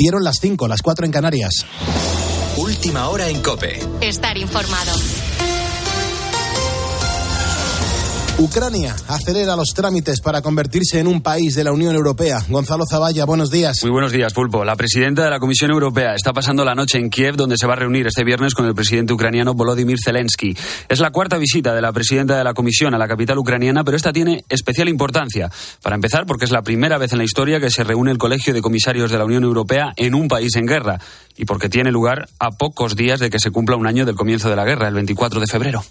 Dieron las 5, las 4 en Canarias. Última hora en Cope. Estar informado. Ucrania acelera los trámites para convertirse en un país de la Unión Europea. Gonzalo Zavalla, buenos días. Muy buenos días, Pulpo. La presidenta de la Comisión Europea está pasando la noche en Kiev, donde se va a reunir este viernes con el presidente ucraniano Volodymyr Zelensky. Es la cuarta visita de la presidenta de la Comisión a la capital ucraniana, pero esta tiene especial importancia. Para empezar, porque es la primera vez en la historia que se reúne el Colegio de Comisarios de la Unión Europea en un país en guerra y porque tiene lugar a pocos días de que se cumpla un año del comienzo de la guerra, el 24 de febrero.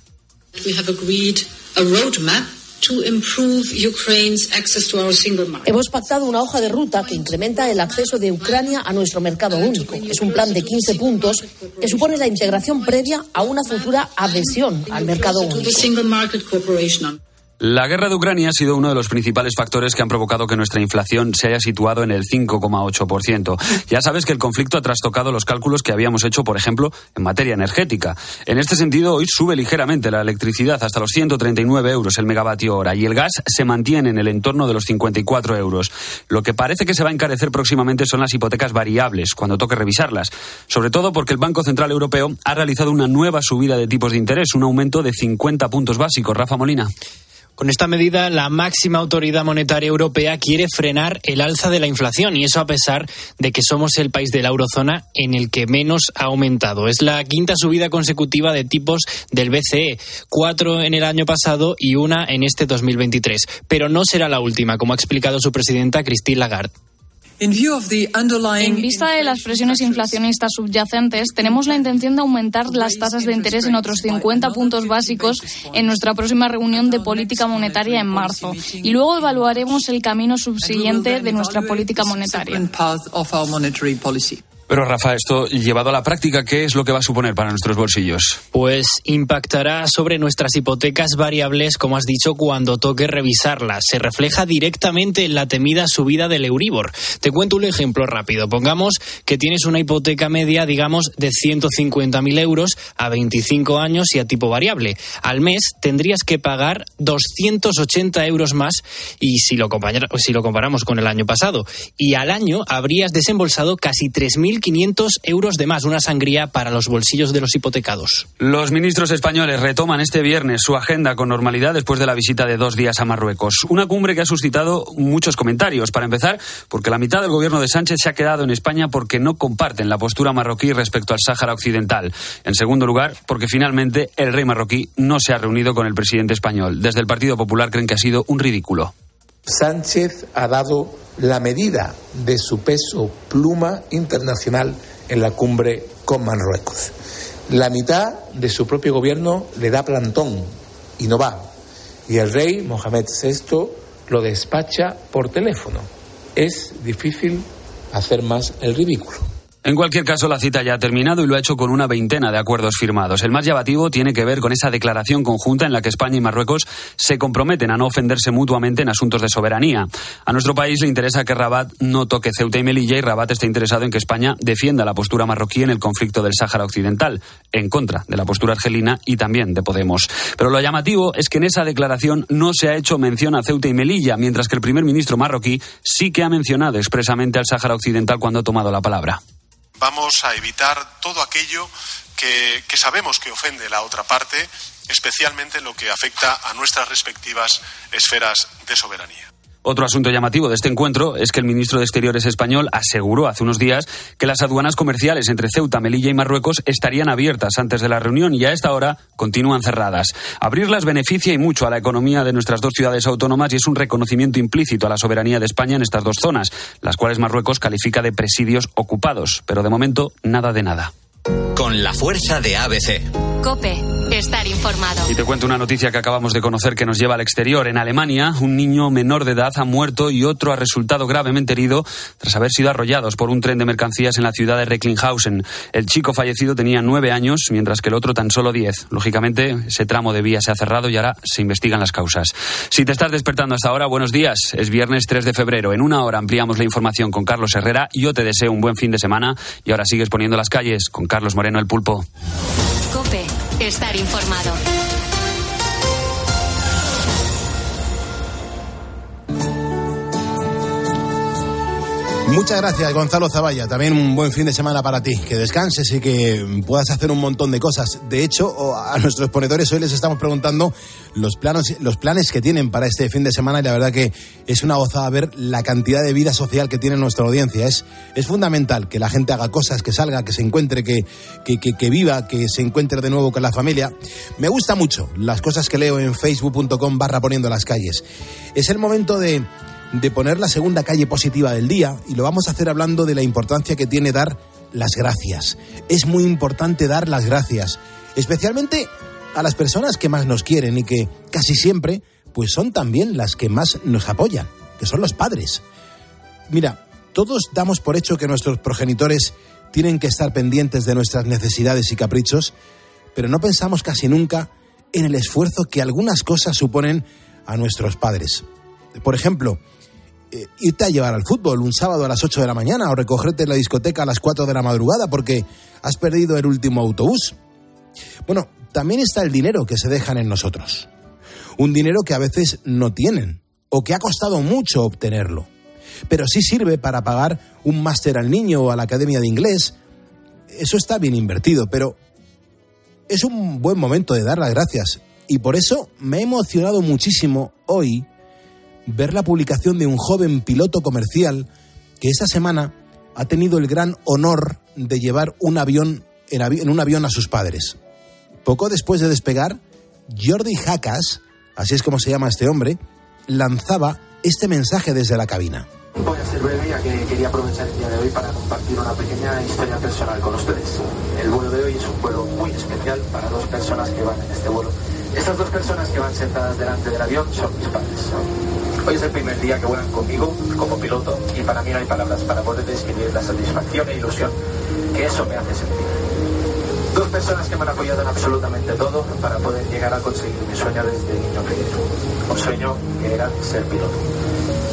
Hemos pactado una hoja de ruta que incrementa el acceso de Ucrania a nuestro mercado único. Es un plan de 15 puntos que supone la integración previa a una futura adhesión al mercado único. La guerra de Ucrania ha sido uno de los principales factores que han provocado que nuestra inflación se haya situado en el 5,8%. Ya sabes que el conflicto ha trastocado los cálculos que habíamos hecho, por ejemplo, en materia energética. En este sentido, hoy sube ligeramente la electricidad hasta los 139 euros el megavatio hora y el gas se mantiene en el entorno de los 54 euros. Lo que parece que se va a encarecer próximamente son las hipotecas variables, cuando toque revisarlas. Sobre todo porque el Banco Central Europeo ha realizado una nueva subida de tipos de interés, un aumento de 50 puntos básicos. Rafa Molina. Con esta medida, la máxima autoridad monetaria europea quiere frenar el alza de la inflación y eso a pesar de que somos el país de la eurozona en el que menos ha aumentado. Es la quinta subida consecutiva de tipos del BCE, cuatro en el año pasado y una en este 2023. Pero no será la última, como ha explicado su presidenta Christine Lagarde. En vista de las presiones inflacionistas subyacentes, tenemos la intención de aumentar las tasas de interés en otros 50 puntos básicos en nuestra próxima reunión de política monetaria en marzo. Y luego evaluaremos el camino subsiguiente de nuestra política monetaria. Pero Rafa, esto llevado a la práctica, ¿qué es lo que va a suponer para nuestros bolsillos? Pues impactará sobre nuestras hipotecas variables, como has dicho, cuando toque revisarlas. Se refleja directamente en la temida subida del Euribor. Te cuento un ejemplo rápido. Pongamos que tienes una hipoteca media, digamos, de 150.000 euros a 25 años y a tipo variable. Al mes tendrías que pagar 280 euros más y si lo, si lo comparamos con el año pasado. Y al año habrías desembolsado casi 3.000 1.500 euros de más, una sangría para los bolsillos de los hipotecados. Los ministros españoles retoman este viernes su agenda con normalidad después de la visita de dos días a Marruecos. Una cumbre que ha suscitado muchos comentarios. Para empezar, porque la mitad del gobierno de Sánchez se ha quedado en España porque no comparten la postura marroquí respecto al Sáhara Occidental. En segundo lugar, porque finalmente el rey marroquí no se ha reunido con el presidente español. Desde el Partido Popular creen que ha sido un ridículo. Sánchez ha dado la medida de su peso pluma internacional en la cumbre con Marruecos. La mitad de su propio gobierno le da plantón y no va. Y el rey Mohamed VI lo despacha por teléfono. Es difícil hacer más el ridículo. En cualquier caso, la cita ya ha terminado y lo ha hecho con una veintena de acuerdos firmados. El más llamativo tiene que ver con esa declaración conjunta en la que España y Marruecos se comprometen a no ofenderse mutuamente en asuntos de soberanía. A nuestro país le interesa que Rabat no toque Ceuta y Melilla y Rabat está interesado en que España defienda la postura marroquí en el conflicto del Sáhara Occidental, en contra de la postura argelina y también de Podemos. Pero lo llamativo es que en esa declaración no se ha hecho mención a Ceuta y Melilla, mientras que el primer ministro marroquí sí que ha mencionado expresamente al Sáhara Occidental cuando ha tomado la palabra. Vamos a evitar todo aquello que, sabemos que ofende a la otra parte, especialmente en lo que afecta a nuestras respectivas esferas de soberanía. Otro asunto llamativo de este encuentro es que el ministro de Exteriores español aseguró hace unos días que las aduanas comerciales entre Ceuta, Melilla y Marruecos estarían abiertas antes de la reunión y a esta hora continúan cerradas. Abrirlas beneficia y mucho a la economía de nuestras dos ciudades autónomas y es un reconocimiento implícito a la soberanía de España en estas dos zonas, las cuales Marruecos califica de presidios ocupados. Pero de momento, nada de nada. Con la fuerza de ABC. Cope, estar informado. Y te cuento una noticia que acabamos de conocer que nos lleva al exterior. En Alemania, un niño menor de edad ha muerto y otro ha resultado gravemente herido tras haber sido arrollados por un tren de mercancías en la ciudad de Recklinghausen. El chico fallecido tenía nueve años, mientras que el otro tan solo diez. Lógicamente, ese tramo de vía se ha cerrado y ahora se investigan las causas. Si te estás despertando hasta ahora, buenos días. Es viernes 3 de febrero. En una hora ampliamos la información con Carlos Herrera. Yo te deseo un buen fin de semana y ahora sigues poniendo las calles con Carlos Moreno el Pulpo. Cope, estar informado. Muchas gracias, Gonzalo Zavalla. También un buen fin de semana para ti. Que descanses y que puedas hacer un montón de cosas. De hecho, a nuestros ponedores hoy les estamos preguntando los planes, los planes que tienen para este fin de semana y la verdad que es una gozada ver la cantidad de vida social que tiene nuestra audiencia. Es, es fundamental que la gente haga cosas, que salga, que se encuentre, que, que, que, que viva, que se encuentre de nuevo con la familia. Me gusta mucho las cosas que leo en facebook.com barra poniendo las calles. Es el momento de de poner la segunda calle positiva del día y lo vamos a hacer hablando de la importancia que tiene dar las gracias. Es muy importante dar las gracias, especialmente a las personas que más nos quieren y que casi siempre pues son también las que más nos apoyan, que son los padres. Mira, todos damos por hecho que nuestros progenitores tienen que estar pendientes de nuestras necesidades y caprichos, pero no pensamos casi nunca en el esfuerzo que algunas cosas suponen a nuestros padres. Por ejemplo, eh, irte a llevar al fútbol un sábado a las 8 de la mañana o recogerte en la discoteca a las 4 de la madrugada porque has perdido el último autobús. Bueno, también está el dinero que se dejan en nosotros. Un dinero que a veces no tienen o que ha costado mucho obtenerlo. Pero sí sirve para pagar un máster al niño o a la academia de inglés. Eso está bien invertido, pero es un buen momento de dar las gracias. Y por eso me he emocionado muchísimo hoy ver la publicación de un joven piloto comercial que esta semana ha tenido el gran honor de llevar un avión en, un avión a sus padres. Poco después de despegar, Jordi Jacas, así es como se llama este hombre, lanzaba este mensaje desde la cabina. Voy a ser breve ya que quería aprovechar el día de hoy para compartir una pequeña historia personal con ustedes. El vuelo de hoy es un vuelo muy especial para dos personas que van en este vuelo. Estas dos personas que van sentadas delante del avión son mis padres. Hoy es el primer día que vuelan conmigo como piloto y para mí no hay palabras para poder describir la satisfacción e ilusión que eso me hace sentir. Dos personas que me han apoyado en absolutamente todo para poder llegar a conseguir mi sueño desde niño pequeño. Un sueño que era ser piloto.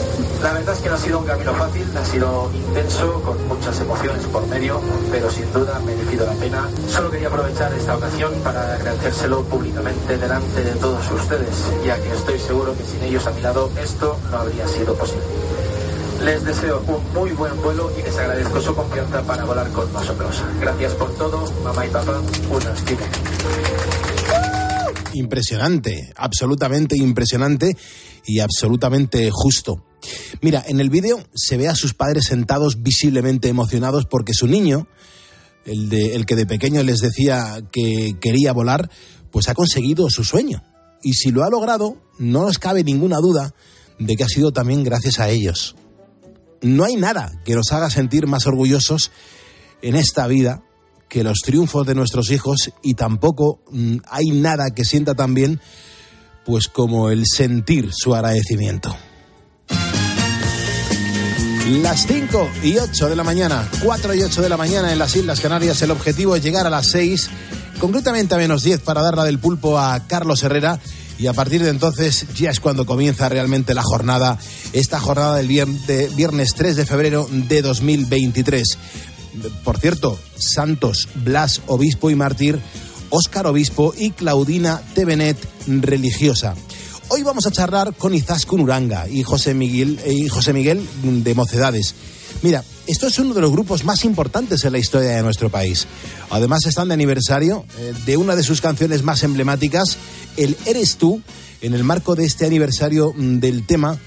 La verdad es que no ha sido un camino fácil, ha sido intenso, con muchas emociones por medio, pero sin duda ha merecido la pena. Solo quería aprovechar esta ocasión para agradecérselo públicamente delante de todos ustedes, ya que estoy seguro que sin ellos a mi lado esto no habría sido posible. Les deseo un muy buen vuelo y les agradezco su confianza para volar con nosotros. Gracias por todo, mamá y papá, unas Impresionante, absolutamente impresionante y absolutamente justo. Mira, en el vídeo se ve a sus padres sentados visiblemente emocionados porque su niño, el, de, el que de pequeño les decía que quería volar, pues ha conseguido su sueño. Y si lo ha logrado, no nos cabe ninguna duda de que ha sido también gracias a ellos. No hay nada que nos haga sentir más orgullosos en esta vida que los triunfos de nuestros hijos y tampoco mm, hay nada que sienta tan bien pues como el sentir su agradecimiento. Las 5 y 8 de la mañana, 4 y 8 de la mañana en las Islas Canarias, el objetivo es llegar a las 6, concretamente a menos 10 para dar la del pulpo a Carlos Herrera y a partir de entonces ya es cuando comienza realmente la jornada, esta jornada del viernes 3 de febrero de 2023. Por cierto, Santos, Blas, Obispo y Mártir, Óscar Obispo y Claudina Tevenet, religiosa. Hoy vamos a charlar con Izaskun Uranga y José Miguel, y José Miguel de Mocedades. Mira, esto es uno de los grupos más importantes en la historia de nuestro país. Además están de aniversario eh, de una de sus canciones más emblemáticas, el Eres tú, en el marco de este aniversario mm, del tema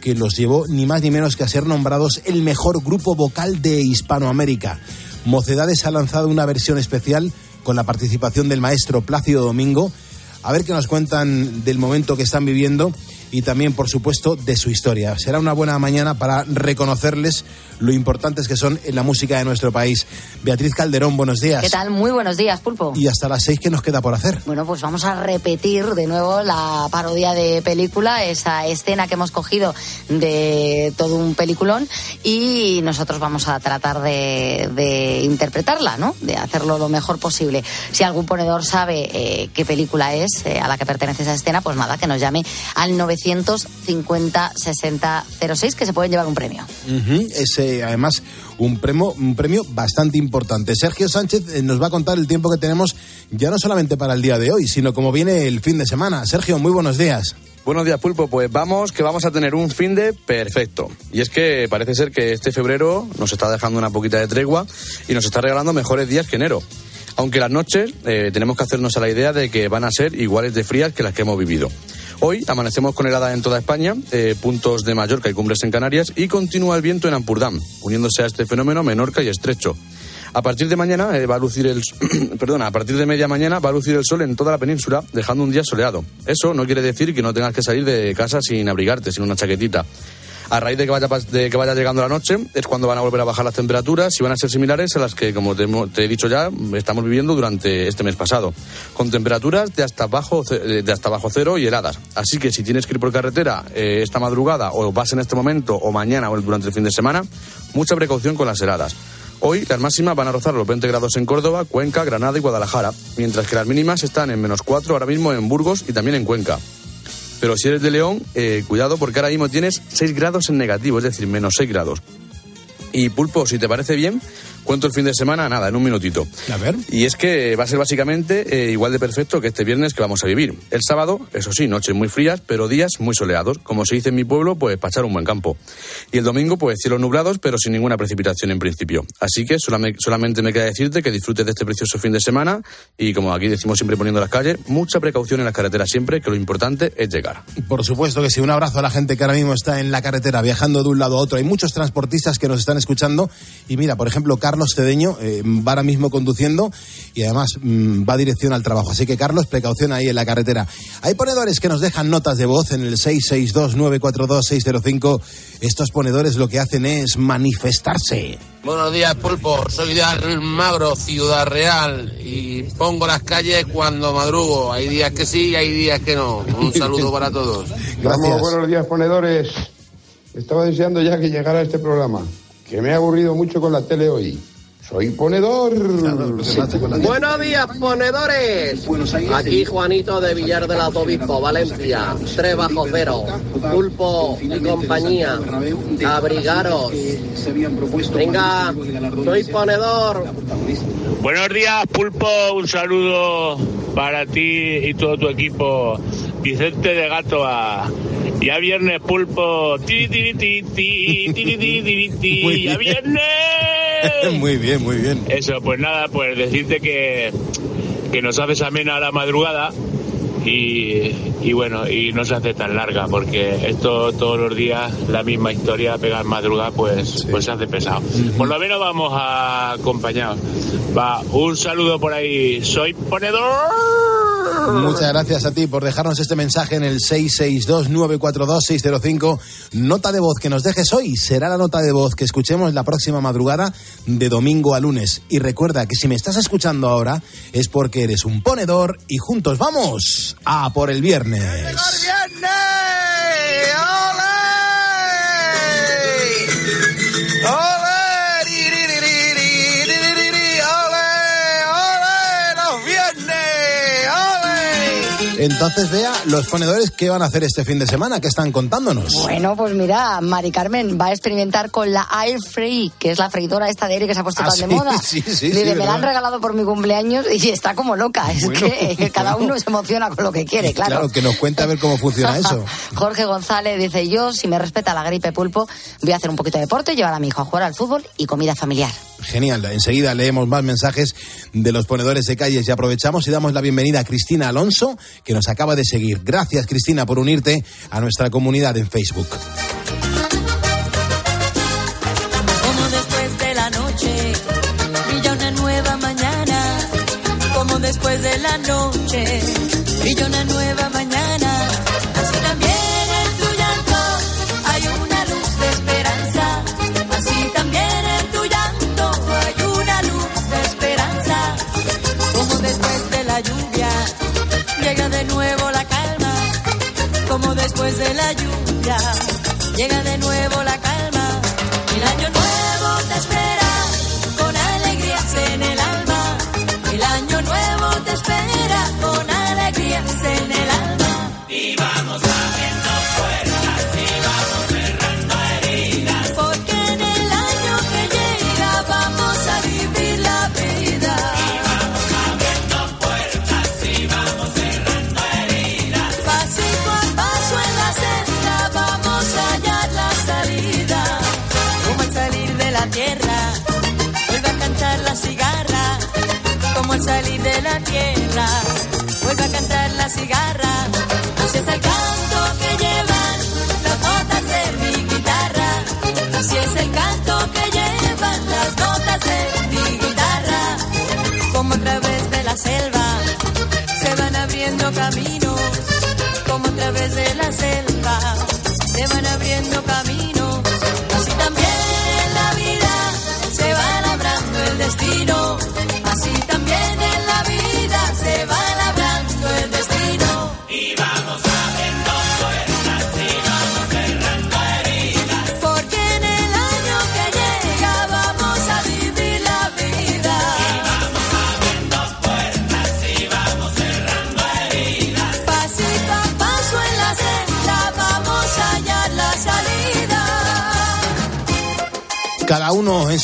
que los llevó ni más ni menos que a ser nombrados el mejor grupo vocal de Hispanoamérica. Mocedades ha lanzado una versión especial con la participación del maestro Plácido Domingo, a ver qué nos cuentan del momento que están viviendo y también, por supuesto, de su historia. Será una buena mañana para reconocerles lo importantes que son en la música de nuestro país. Beatriz Calderón, buenos días. ¿Qué tal? Muy buenos días, Pulpo. Y hasta las seis, ¿qué nos queda por hacer? Bueno, pues vamos a repetir de nuevo la parodia de película, esa escena que hemos cogido de todo un peliculón y nosotros vamos a tratar de, interpretarla, ¿no? De hacerlo lo mejor posible. Si algún ponedor sabe eh, qué película es eh, a la que pertenece esa escena, pues nada, que nos llame al 9 950 60 06 que se pueden llevar un premio. Es además un premio, un premio bastante importante. Sergio Sánchez eh, nos va a contar el tiempo que tenemos ya no solamente para el día de hoy, sino como viene el fin de semana. Sergio, muy buenos días. Buenos días, Pulpo. Pues vamos, que vamos a tener un fin de perfecto. Y es que parece ser que este febrero nos está dejando una poquita de tregua y nos está regalando mejores días que enero. Aunque las noches eh, tenemos que hacernos a la idea de que van a ser iguales de frías que las que hemos vivido. Hoy amanecemos con heladas en toda España, eh, puntos de Mallorca y cumbres en Canarias y continúa el viento en Ampurdán, uniéndose a este fenómeno Menorca y Estrecho. A partir de mañana eh, va a lucir el a partir de media mañana va a lucir el sol en toda la península, dejando un día soleado. Eso no quiere decir que no tengas que salir de casa sin abrigarte, sin una chaquetita. A raíz de que, vaya, que vaya llegando la noche es cuando van a volver a bajar las temperaturas y van a ser similares a las que, como te, he dicho ya, estamos viviendo durante este mes pasado, con temperaturas de hasta bajo, de hasta bajo cero y heladas. Así que si tienes que ir por carretera eh, esta madrugada o vas en este momento o mañana o durante el fin de semana, mucha precaución con las heladas. Hoy las máximas van a rozar los 20 grados en Córdoba, Cuenca, Granada y Guadalajara, mientras que las mínimas están en menos 4 ahora mismo en Burgos y también en Cuenca. Pero si eres de León, eh, cuidado porque ahora mismo tienes 6 grados en negativo, es decir, menos 6 grados. Y Pulpo, si te parece bien, Cuento el fin de semana, nada, en un minutito. A ver. Y es que va a ser básicamente eh, igual de perfecto que este viernes que vamos a vivir. El sábado, eso sí, noches muy frías, pero días muy soleados. Como se dice en mi pueblo, pues para echar un buen campo. Y el domingo, pues cielos nublados, pero sin ninguna precipitación en principio. Así que solamente me queda decirte que disfrutes de este precioso fin de semana y como aquí decimos siempre poniendo las calles, mucha precaución en las carreteras siempre, que lo importante es llegar. Por supuesto que sí, un abrazo a la gente que ahora mismo está en la carretera viajando de un lado a otro. Hay muchos transportistas que nos están escuchando y mira, por ejemplo, Carlos Cedeño eh, va ahora mismo conduciendo y además mm, va dirección al trabajo. Así que, Carlos, precaución ahí en la carretera. Hay ponedores que nos dejan notas de voz en el 662-942-605. Estos ponedores lo que hacen es manifestarse. Buenos días, Pulpo. Soy de Magro, Ciudad Real, y pongo las calles cuando madrugo. Hay días que sí y hay días que no. Un saludo para todos. Gracias. buenos días, ponedores. Estaba deseando ya que llegara este programa, que me ha aburrido mucho con la tele hoy. Soy ponedor. Buenos días, ponedores. Aquí Juanito de Villar de la Obispo, Valencia. Tres bajo cero. Pulpo y compañía. Abrigaros. Venga, soy ponedor. Buenos días, Pulpo. Un saludo para ti y todo tu equipo. Vicente de Gatoa. Ya viernes, Pulpo. Ya viernes. muy bien, muy bien. Eso, pues nada, pues decirte que, que nos haces amena a la madrugada y, y, bueno, y no se hace tan larga porque esto todos los días la misma historia, pegar madrugada, pues, pues se hace pesado. Por lo menos vamos a acompañados. Va, un saludo por ahí. Soy ponedor. Muchas gracias a ti por dejarnos este mensaje en el 662-942-605. Nota de voz que nos dejes hoy será la nota de voz que escuchemos la próxima madrugada de domingo a lunes. Y recuerda que si me estás escuchando ahora es porque eres un ponedor y juntos vamos a por el viernes. Entonces, vea, los ponedores, ¿qué van a hacer este fin de semana? ¿Qué están contándonos? Bueno, pues mira, Mari Carmen va a experimentar con la Air Free, que es la freidora esta de aire que se ha puesto Ah, tan sí, de moda. sí, sí, Dice, sí, me la han regalado por mi cumpleaños y está como loca. Es Bueno, que cada uno se emociona con lo que quiere, claro. Claro, que nos cuente a ver cómo funciona eso. Jorge González dice, yo, si me respeta la gripe pulpo, voy a hacer un poquito de deporte, llevar a mi hijo a jugar al fútbol y comida familiar. Genial, enseguida leemos más mensajes de los ponedores de calles y aprovechamos y damos la bienvenida a Cristina Alonso, que nos acaba de seguir. Gracias, Cristina, por unirte a nuestra comunidad en Facebook. Como después de la noche brilla una nueva mañana. Como después de llega de la tierra. Vuelve a cantar la cigarra. Así es el canto que llevan las notas de mi guitarra. Así es el canto que llevan las notas de mi guitarra. Como a través de la selva se van abriendo caminos. Como a través de la selva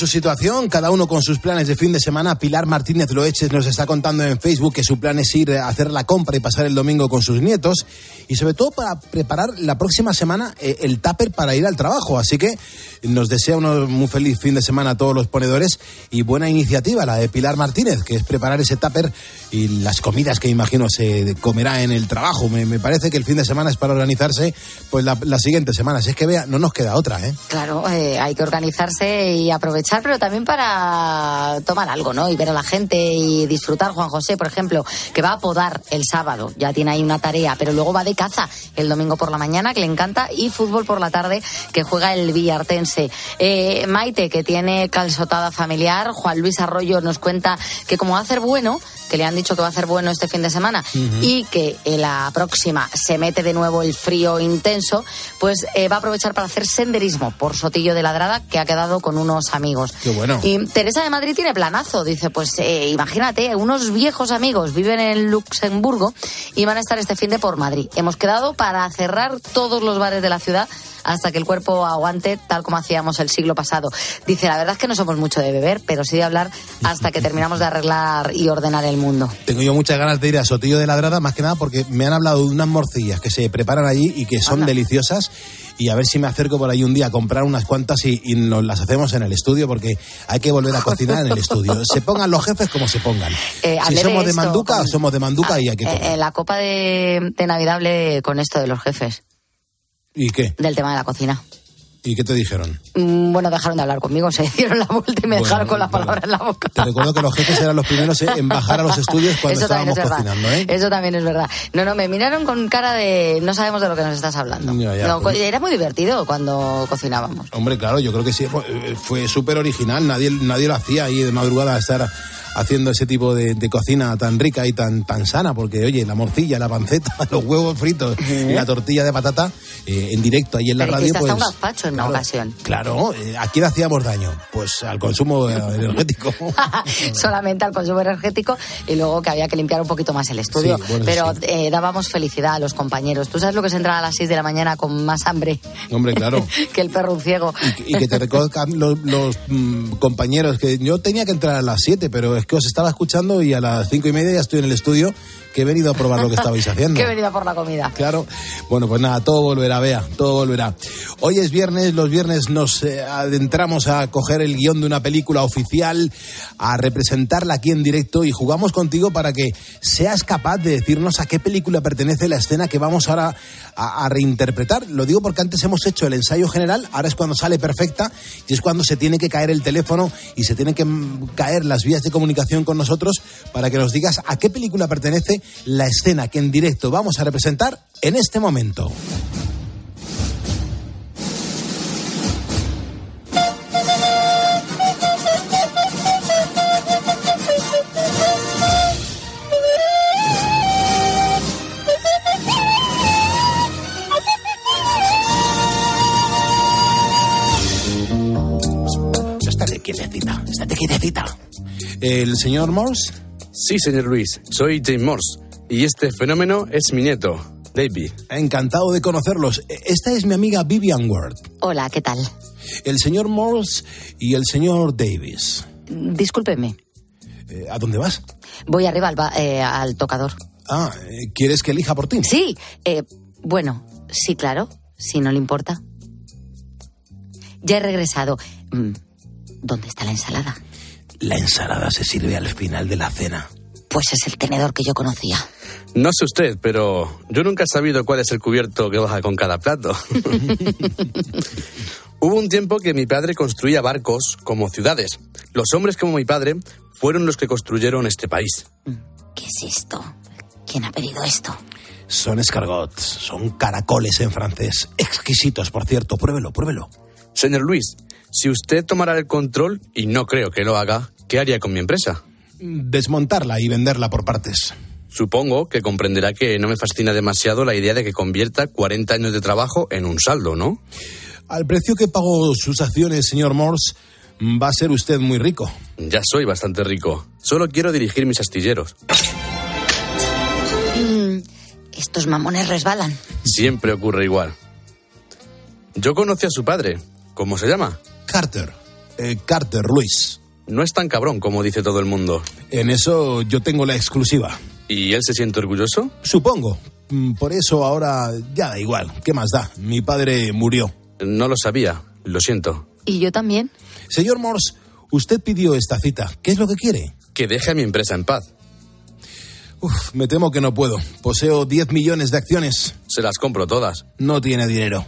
su situación, cada uno con sus planes de fin de semana. Pilar Martínez Loeches nos está contando en Facebook que su plan es ir a hacer la compra y pasar el domingo con sus nietos y sobre todo para preparar la próxima semana eh, el tupper para ir al trabajo. Así que nos desea un muy feliz fin de semana a todos los ponedores y buena iniciativa la de Pilar Martínez, que es preparar ese tupper y las comidas que imagino se comerá en el trabajo. Me, me parece que el fin de semana es para organizarse pues la, las siguientes semanas. Es que vea, no nos queda otra, ¿eh? Claro, eh, hay que organizarse y aprovechar, pero también para tomar algo, ¿no? Y ver a la gente y disfrutar. Juan José, por ejemplo, que va a podar el sábado, ya tiene ahí una tarea, pero luego va de caza el domingo por la mañana, que le encanta, y fútbol por la tarde, que juega el Villartense. Eh, Maite, que tiene calzotada familiar. Juan Luis Arroyo nos cuenta que como va a hacer bueno, que le han dicho que va a hacer bueno este fin de semana y que en la próxima se mete de nuevo el frío intenso, pues eh, va a aprovechar para hacer senderismo por Sotillo de Ladrada, que ha quedado con unos amigos. Qué bueno. Y Teresa de Madrid tiene planazo, dice, pues eh, imagínate, unos viejos amigos viven en Luxemburgo y van a estar este fin de por Madrid. Hemos quedado para cerrar todos los bares de la ciudad hasta que el cuerpo aguante, tal como hacíamos el siglo pasado. Dice, la verdad es que no somos mucho de beber, pero sí de hablar hasta que terminamos de arreglar y ordenar el mundo. Tengo yo muchas ganas de ir a Sotillo de Ladrada, más que nada porque me han hablado de unas morcillas que se preparan allí y que son Anda. deliciosas. Y a ver si me acerco por ahí un día a comprar unas cuantas y, y nos las hacemos en el estudio porque hay que volver a cocinar en el estudio. Se pongan los jefes como se pongan. Eh, si de somos de manduca, con- somos de manduca y hay que Eh, comer. eh, la copa de, de Navidad hablé con esto de los jefes, ¿Y qué? del tema de la cocina. ¿Y qué te dijeron? Mm, Bueno, dejaron de hablar conmigo, se dieron la vuelta y me Bueno, dejaron con las bueno. palabras en la boca. Te recuerdo que los jefes eran los primeros en bajar a los estudios cuando Eso estábamos es cocinando, ¿eh? Eso también es verdad. No, no, me miraron con cara de no sabemos de lo que nos estás hablando. Ya, ya, No, pues. Era muy divertido cuando cocinábamos. Hombre, claro, yo creo que sí. Fue- eh, Fue súper original. Nadie, nadie lo hacía ahí de madrugada estar haciendo ese tipo de, de cocina tan rica y tan, tan sana. Porque, oye, la morcilla, la panceta, los huevos fritos y la tortilla de patata eh, en directo ahí en la Pero radio. Pues, hasta un gazpacho en una ocasión. claro, eh, ¿a quién hacíamos daño? Pues al consumo energético. Solamente al consumo energético y luego que había que limpiar un poquito más el estudio. Sí, bueno, Pero sí. eh, dábamos felicidad a los compañeros. ¿Tú sabes lo que es entrar a las 6 de la mañana con más hambre Hombre, claro. que el perro un ciego? y que te reconozcan los, los, mm, compañeros que yo tenía que entrar a las 7, pero es que os estaba escuchando y a las cinco y media ya estoy en el estudio que he venido a probar lo que estabais haciendo. que he venido por la comida. Claro. Bueno, pues nada, todo volverá, vea, todo volverá. Hoy es viernes, los viernes nos eh, adentramos a coger el guion de una película oficial, a representarla aquí en directo y jugamos contigo para que seas capaz de decirnos a qué película pertenece la escena que vamos ahora a, a reinterpretar. Lo digo porque antes hemos hecho el ensayo general, ahora es cuando sale perfecta y es cuando se tiene que caer el teléfono y se tienen que caer las vías de comunicación con nosotros para que nos digas a qué película pertenece la escena que en directo vamos a representar en este momento. Estate quietecita, estate quietecita. ¿El señor Morse? Sí, señor Luis, soy James Morse y este fenómeno es mi nieto, David. Encantado de conocerlos. Esta es mi amiga Vivian Ward. Hola, ¿qué tal? El señor Morse y el señor Davis. Discúlpeme, Eh, ¿A dónde vas? voy arriba al, ba- eh, al tocador. Ah, eh, ¿quieres que elija por ti? Sí, eh, bueno, sí, claro, si no le importa. Ya he regresado. Mm, ¿Dónde está la ensalada? La ensalada se sirve al final de la cena. Pues es el tenedor que yo conocía. No sé usted, pero yo nunca he sabido cuál es el cubierto que baja con cada plato. Hubo un tiempo que mi padre construía barcos como ciudades. Los hombres como mi padre fueron los que construyeron este país. ¿Qué es esto? ¿Quién ha pedido esto? Son escargots, son caracoles en francés. Exquisitos, por cierto. Pruébelo, pruébelo. Señor Luis, si usted tomara el control, y no creo que lo haga, ¿qué haría con mi empresa? Desmontarla y venderla por partes. Supongo que comprenderá que no me fascina demasiado la idea de que convierta 40 años de trabajo en un saldo, ¿no? Al precio que pagó sus acciones, señor Morse, va a ser usted muy rico. Ya soy bastante rico. Solo quiero dirigir mis astilleros. Mm, estos mamones resbalan. Siempre ocurre igual. Yo conocí a su padre. ¿Cómo se llama? Carter. Eh, Carter, Luis. No es tan cabrón como dice todo el mundo. En eso yo tengo la exclusiva. ¿Y él se siente orgulloso? Supongo. Mm, Por eso ahora ya da igual. ¿Qué más da? Mi padre murió. No lo sabía. Lo siento. ¿Y yo también? Señor Morse, usted pidió esta cita. ¿Qué es lo que quiere? Que deje a mi empresa en paz. Uf, me temo que no puedo. Poseo 10 millones de acciones. Se las compro todas. No tiene dinero.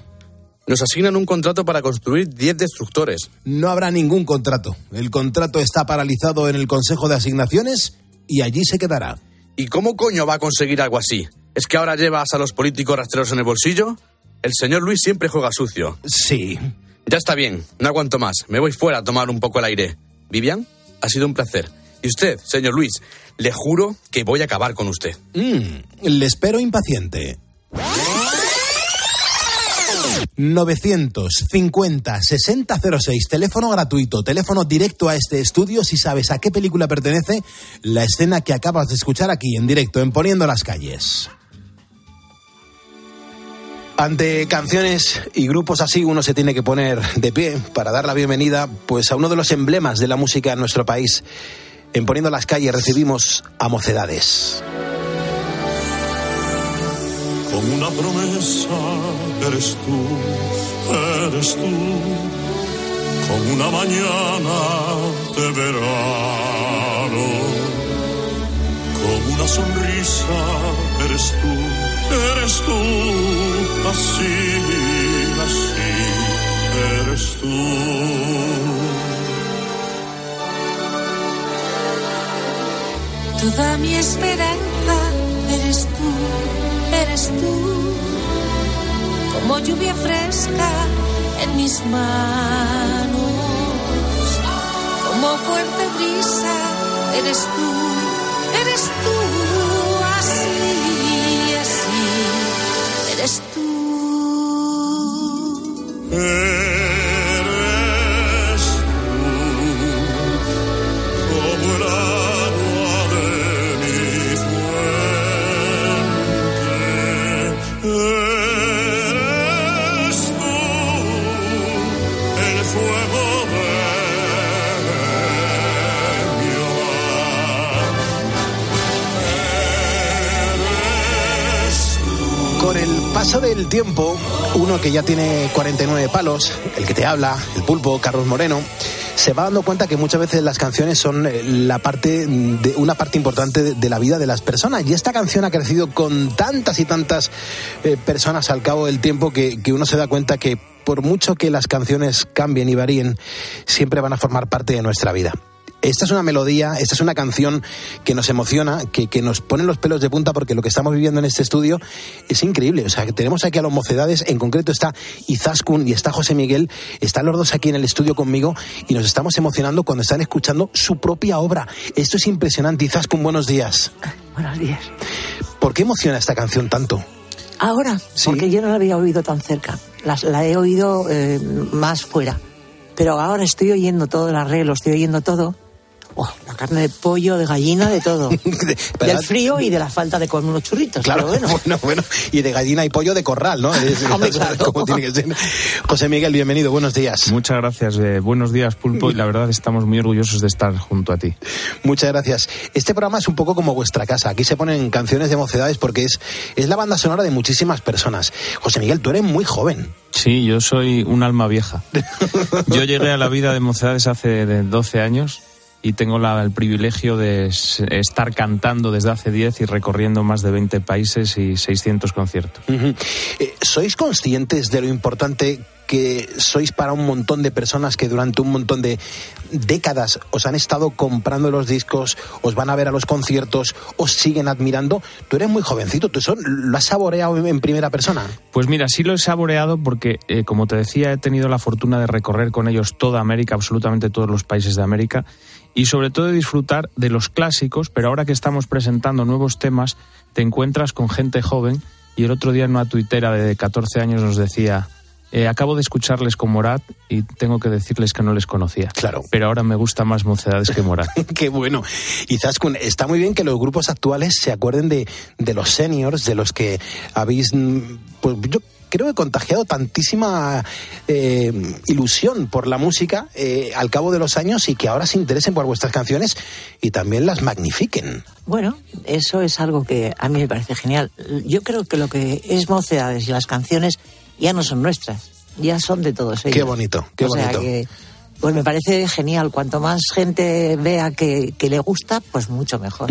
Nos asignan un contrato para construir 10 destructores. No habrá ningún contrato. El contrato está paralizado en el Consejo de Asignaciones y allí se quedará. ¿Y cómo coño va a conseguir algo así? ¿Es que ahora llevas a los políticos rastreros en el bolsillo? El señor Luis siempre juega sucio. Sí. Ya está bien, no aguanto más. Me voy fuera a tomar un poco el aire. Vivian, ha sido un placer. Y usted, señor Luis, le juro que voy a acabar con usted. Mm, le espero impaciente. 950 6006, teléfono gratuito, teléfono directo a este estudio si sabes a qué película pertenece la escena que acabas de escuchar aquí en directo en Poniendo las calles. Ante canciones y grupos así uno se tiene que poner de pie para dar la bienvenida pues a uno de los emblemas de la música en nuestro país. En Poniendo las calles recibimos a Mocedades. Como una promesa eres tú, eres tú, como una mañana de verano, como una sonrisa eres tú, eres tú, así, así, eres tú. Toda mi esperanza eres tú, eres tú, como lluvia fresca en mis manos, como fuerte brisa eres tú, eres tú, así, así, eres tú. Del tiempo, uno que ya tiene 49 palos, el que te habla, el pulpo, Carlos Moreno, se va dando cuenta que muchas veces las canciones son eh, la parte de una parte importante de, la vida de las personas. Y esta canción ha crecido con tantas y tantas eh, personas al cabo del tiempo que uno se da cuenta que por mucho que las canciones cambien y varíen, siempre van a formar parte de nuestra vida. Esta es una melodía, esta es una canción que nos emociona, que, que nos pone los pelos de punta porque lo que estamos viviendo en este estudio es increíble. O sea, que tenemos aquí a los mocedades, en concreto está Izaskun y está José Miguel, están los dos aquí en el estudio conmigo y nos estamos emocionando cuando están escuchando su propia obra. Esto es impresionante. Izaskun, buenos días. Buenos días. ¿Por qué emociona esta canción tanto? Ahora, porque yo no la había oído tan cerca. La he oído eh, más fuera. Pero ahora estoy oyendo todo el arreglo, estoy oyendo todo. Oh, la carne de pollo, de gallina, de todo. Del frío y de la falta de comer unos churritos. Claro, pero bueno. bueno, bueno, y de gallina y pollo de corral, ¿no? Es- Hombre, claro. como tiene que ser. José Miguel, bienvenido, buenos días. Muchas gracias, eh, buenos días Pulpo y la verdad estamos muy orgullosos de estar junto a ti. Muchas gracias. Este programa es un poco como vuestra casa. Aquí se ponen canciones de mocedades porque es, es la banda sonora de muchísimas personas. José Miguel, tú eres muy joven. Sí, yo soy un alma vieja. Yo llegué a la vida de Mocedades hace de 12 años y tengo la- el privilegio de estar cantando desde hace 10 y recorriendo más de 20 países y 600 conciertos. Eh, ¿Sois conscientes de lo importante que sois para un montón de personas que durante un montón de décadas os han estado comprando los discos, os van a ver a los conciertos, os siguen admirando? Tú eres muy jovencito, ¿tú eso lo has saboreado en- en primera persona? Pues mira, sí lo he saboreado porque, eh, como te decía, he tenido la fortuna de recorrer con ellos toda América, absolutamente todos los países de América, y sobre todo de disfrutar de los clásicos, pero ahora que estamos presentando nuevos temas, te encuentras con gente joven, y el otro día en una tuitera de 14 años nos decía... eh, acabo de escucharles con Morat y tengo que decirles que no les conocía. Claro. Pero ahora me gusta más Mocedades que Morat. Qué bueno. Y Zaskun, está muy bien que los grupos actuales se acuerden de, de los seniors, de los que habéis, mm, pues yo creo que contagiado tantísima eh, ilusión por la música eh, al cabo de los años y que ahora se interesen por vuestras canciones y también las magnifiquen. Bueno, eso es algo que a mí me parece genial. Yo creo que lo que es Mocedades y las canciones ya no son nuestras, ya son de todos ellos. Qué bonito, qué O sea bonito. que, pues me parece genial. Cuanto más gente vea que, que le gusta, pues mucho mejor.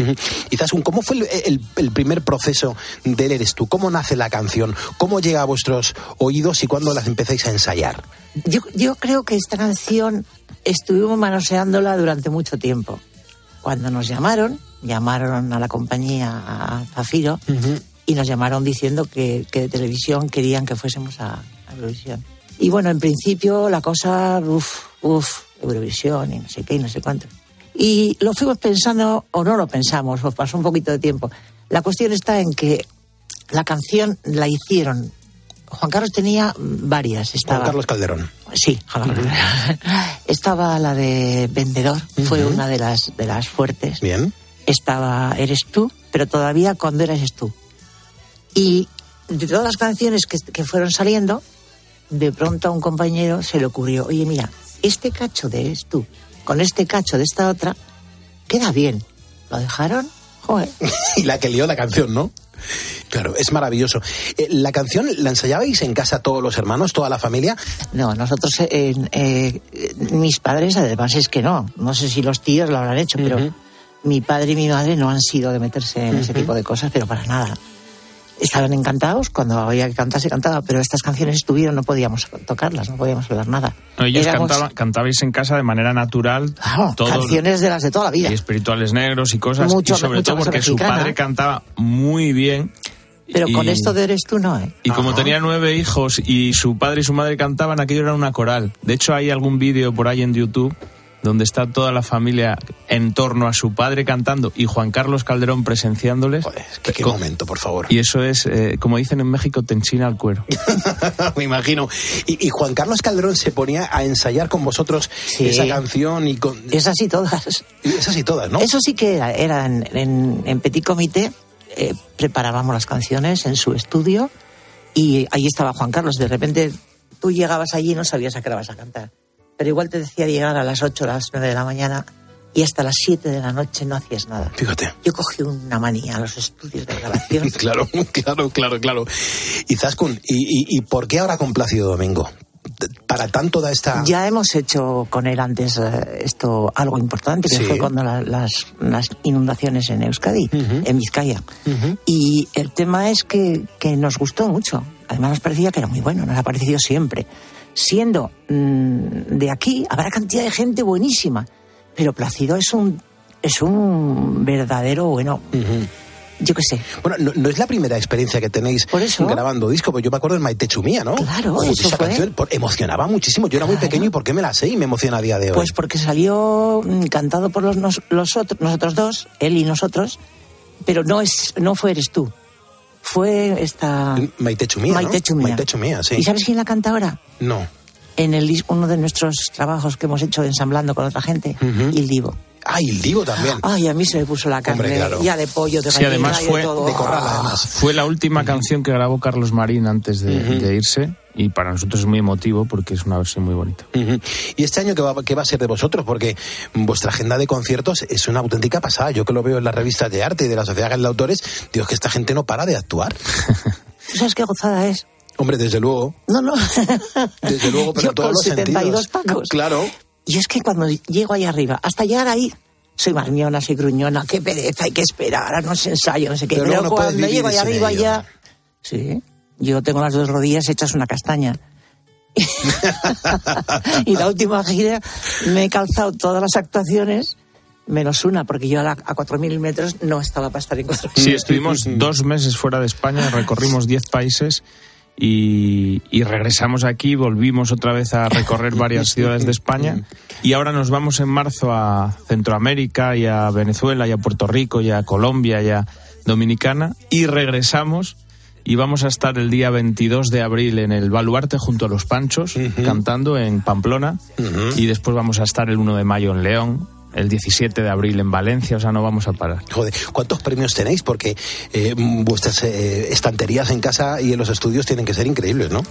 ¿cómo fue el, el- el primer proceso del Eres tú? ¿Cómo nace la canción? ¿Cómo llega a vuestros oídos y cuándo las empezáis a ensayar? Yo, yo creo que esta canción estuvimos manoseándola durante mucho tiempo. Cuando nos llamaron, llamaron a la compañía, a Zafiro, y nos llamaron diciendo que, que de televisión querían que fuésemos a, a Eurovisión. Y bueno, en principio la cosa, uff, uff, Eurovisión y no sé qué y no sé cuánto. Y lo fuimos pensando, o no lo pensamos, os pasó un poquito de tiempo. La cuestión está en que la canción la hicieron. Juan Carlos tenía varias. Estaba, Juan Carlos Calderón. Sí, Juan Carlos. Estaba la de Vendedor, fue Ujú. una de las, de las fuertes. Bien. Estaba Eres tú, pero todavía cuando eres tú. Y de todas las canciones que, que fueron saliendo, de pronto a un compañero se le ocurrió, oye, mira, este cacho de Eres tú, con este cacho de esta otra, queda bien. ¿Lo dejaron? Joder. y la que lió la canción, ¿no? Claro, es maravilloso. Eh, ¿La canción la ensayabais en casa todos los hermanos, toda la familia? No, nosotros, eh, eh, mis padres, además es que no. No sé si los tíos lo habrán hecho, pero mi padre y mi madre no han sido de meterse en ese tipo de cosas, pero para nada. Estaban encantados, cuando había que cantar se cantaba, pero estas canciones estuvieron, no podíamos tocarlas, no podíamos hablar nada. Ellos Éramos- cantaban, cantabais en casa de manera natural. todo- canciones de las de toda la vida. Y espirituales negros y cosas. Mucho- y sobre mucha todo porque su padre cantaba muy bien. Pero con esto de eres tú no, ¿eh? Y como tenía nueve hijos y su padre y su madre cantaban, aquello era una coral. De hecho, hay algún vídeo por ahí en YouTube donde está toda la familia en torno a su padre cantando y Juan Carlos Calderón presenciándoles. qué, qué momento, por favor. Y eso es, eh, como dicen en México, te enchina el cuero. Me imagino. Y, y Juan Carlos Calderón se ponía a ensayar con vosotros Sí. esa canción y con... Esas y todas. Esas y todas, ¿no? Eso sí que era, era en, en- en Petit Comité, eh, preparábamos las canciones en su estudio y ahí estaba Juan Carlos. De repente tú llegabas allí y no sabías a qué hora vas a cantar. Pero igual te decía llegar a las 8 o las 9 de la mañana y hasta las 7 de la noche no hacías nada. Fíjate. Yo cogí una manía a los estudios de grabación. claro, claro, claro, claro. Y Zaskun, ¿y, y, y por qué ahora con Plácido Domingo? Para tanto da esta... Ya hemos hecho con él antes eh, esto algo importante, que Sí. fue cuando la- las, las inundaciones en Euskadi, en Vizcaya. Y el tema es que, que nos gustó mucho. Además nos parecía que era muy bueno, nos ha parecido siempre. Siendo mm, de aquí, habrá cantidad de gente buenísima, pero Plácido es un, es un verdadero bueno. Yo qué sé. Bueno, no, no es la primera experiencia que tenéis grabando disco, porque yo me acuerdo en Maite Chumía, ¿no? Claro, eso esa fue. canción por- emocionaba muchísimo. Yo era muy pequeño y ¿por qué me la sé y me emociona a día de hoy? Pues porque salió mm, cantado por los, los otros, nosotros dos, él y nosotros, pero no es no fue eres tú. Fue esta Maite Chumía, ¿no? Maite Chumía. Maite Chumía, sí. ¿Y sabes quién la canta ahora? No. En el uno de nuestros trabajos que hemos hecho ensamblando con otra gente, Il Divo. Ah, Il Divo también. Ay, a mí se me puso la carne Hombre, claro. ya de pollo, de Sí, gallina, además y fue de todo. Ah. Fue la última canción que grabó Carlos Marín antes de, de irse y para nosotros es muy emotivo porque es una versión muy bonita. Ujú. ¿Y este año qué va, qué va a ser de vosotros? Porque vuestra agenda de conciertos es una auténtica pasada. Yo que lo veo en las revistas de arte y de la Sociedad de Autores, digo que esta gente no para de actuar. ¿Tú sabes qué gozada es? Hombre, desde luego, No, no. desde luego, pero Yo en todos con los 72 sentidos. pacos. Claro. Y es que cuando llego ahí arriba, hasta llegar ahí, soy marmiona, soy gruñona, qué pereza, hay que esperar a no se ensayo, no sé qué. Pero Pero, luego no puedes cuando vivir llego ahí arriba ello. ya, sí, yo tengo las dos rodillas hechas una castaña. y la última gira me he calzado todas las actuaciones menos una, porque yo a, la- a 4.000 metros no estaba para estar en 4.000 Sí, estuvimos dos meses fuera de España, recorrimos 10 países y, y regresamos aquí, volvimos otra vez a recorrer varias ciudades de España. Y ahora nos vamos en marzo a Centroamérica y a Venezuela y a Puerto Rico y a Colombia y a Dominicana y regresamos y vamos a estar el día 22 de abril en el Baluarte junto a los Panchos cantando en Pamplona. Y después vamos a estar el 1 de mayo en León, el 17 de abril en Valencia, o sea, no vamos a parar. Joder, ¿cuántos premios tenéis? Porque eh, vuestras eh, estanterías en casa y en los estudios tienen que ser increíbles, ¿no?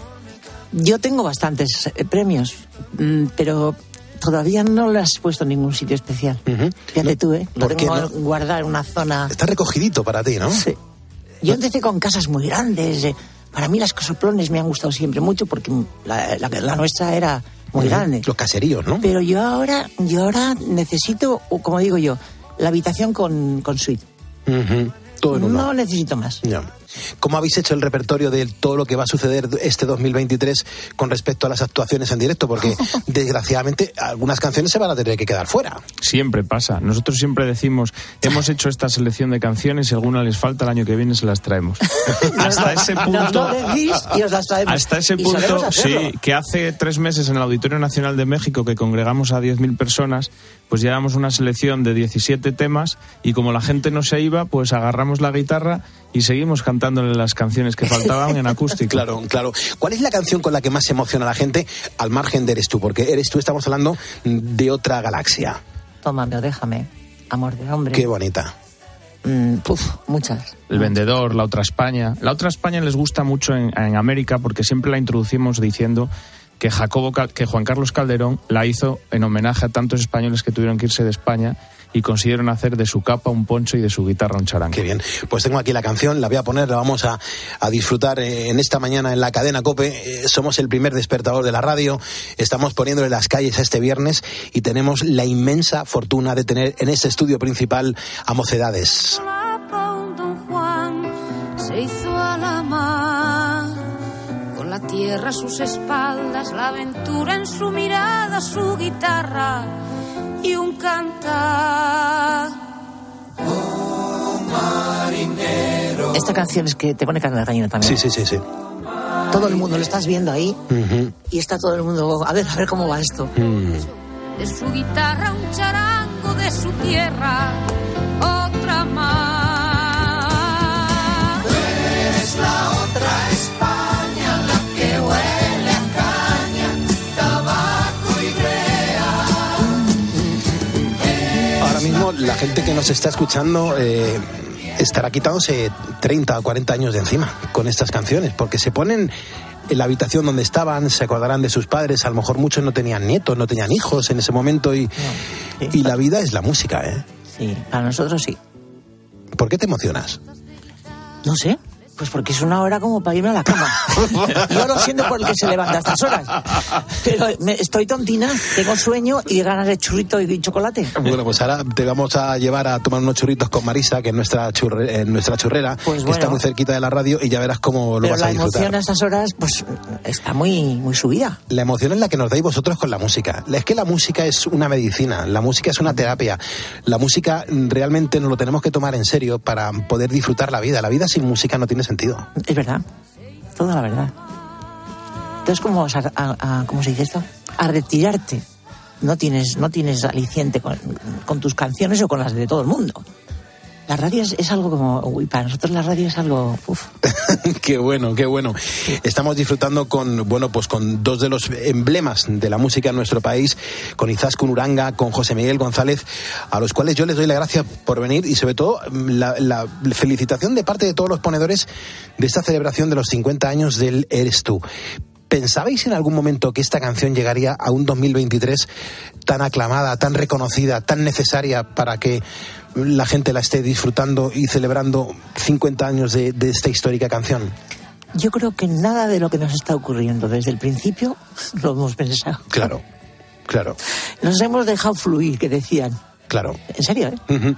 Yo tengo bastantes eh, premios, mm, pero todavía no le has puesto en ningún sitio especial. Fíjate tú, ¿eh? Lo ¿por qué tengo no? guardado en una zona... Está recogidito para ti, ¿no? Sí. Yo empecé con casas muy grandes. eh, Para mí las casoplones me han gustado siempre mucho porque la, la- la nuestra era muy Ujú. grande. Los caseríos, ¿no? Pero yo ahora, yo ahora necesito, como digo yo, la habitación con, con suite. Ujú. Todo en uno. No necesito más. Ya. ¿Cómo habéis hecho el repertorio de todo lo que va a suceder este 2023 con respecto a las actuaciones en directo? Porque desgraciadamente algunas canciones se van a tener que quedar fuera. Siempre pasa. Nosotros siempre decimos, hemos hecho esta selección de canciones, si alguna les falta el año que viene se las traemos. Hasta ese punto... y os las traemos. Hasta ese punto, sí, que hace tres meses en el Auditorio Nacional de México que congregamos a 10.000 personas, pues llevamos una selección de 17 temas y como la gente no se iba, pues agarramos la guitarra y seguimos cantándole las canciones que faltaban en acústico. Claro, claro. ¿Cuál es la canción con la que más se emociona a la gente al margen de Eres tú? Porque Eres tú estamos hablando de otra galaxia. Tómame o déjame. Amor de hombre. Qué bonita. Mm, puf, muchas. El vendedor, la otra España. La otra España les gusta mucho en, en América porque siempre la introducimos diciendo que Jacobo, que Juan Carlos Calderón la hizo en homenaje a tantos españoles que tuvieron que irse de España y consiguieron hacer de su capa un poncho y de su guitarra un charango. Qué bien. Pues tengo aquí la canción, la voy a poner, la vamos a, a disfrutar eh, en esta mañana en la cadena Cope. Eh, somos el primer despertador de la radio. Estamos poniéndole las calles este viernes y tenemos la inmensa fortuna de tener en este estudio principal a Mocedades. La tierra a sus espaldas, la aventura en su mirada, su guitarra y un cantar. Esta canción es que te pone carne de gallina también. Sí, sí, sí, sí. Todo el mundo lo estás viendo ahí Ujú. y está todo el mundo. A ver, a ver cómo va esto. Mm. De su guitarra un charango, de su tierra otra más. Eres la otra la gente que nos está escuchando eh, estará quitándose 30 o 40 años de encima con estas canciones, porque se ponen en la habitación donde estaban, se acordarán de sus padres, a lo mejor muchos no tenían nietos, no tenían hijos en ese momento y, y la vida es la música, ¿eh? Sí, para nosotros sí. ¿Por qué te emocionas? No sé. Pues porque es una hora como para irme a la cama. Yo lo siento por el que se levanta a estas horas. Pero me- estoy tontina, tengo sueño y ganas de churrito y chocolate. Bueno, pues ahora te vamos a llevar a tomar unos churritos con Marisa, que es nuestra, churre- eh, nuestra churrera, que está muy cerquita de la radio y ya verás cómo lo Pero vas a la disfrutar. emoción a estas horas, pues está muy, muy subida. La emoción es la que nos dais vosotros con la música. Es que la música es una medicina, la música es una terapia. La música realmente nos lo tenemos que tomar en serio para poder disfrutar la vida. La vida sin música no tiene sentido. Es verdad. Toda la verdad. Entonces, ¿cómo a, a- ¿cómo se dice esto? A retirarte. No tienes, no tienes aliciente con tus canciones o con las de todo el mundo. La radio es, algo como, uy, para nosotros la radio es algo, uf, qué bueno, qué bueno. Estamos disfrutando con, bueno, pues con dos de los emblemas de la música en nuestro país, con Izaskun Uranga, con José Miguel González, a los cuales yo les doy la gracia por venir y sobre todo mm, la, la felicitación de parte de todos los ponedores de esta celebración de los 50 años del Eres tú. ¿Pensabais en algún momento que esta canción llegaría a un 2023 tan aclamada, tan reconocida, tan necesaria para que la gente la esté disfrutando y celebrando 50 años de, de esta histórica canción? yo creo que nada de lo que nos está ocurriendo desde el principio lo hemos pensado. Claro, claro. Nos hemos dejado fluir, que decían. Claro. En serio, ¿eh?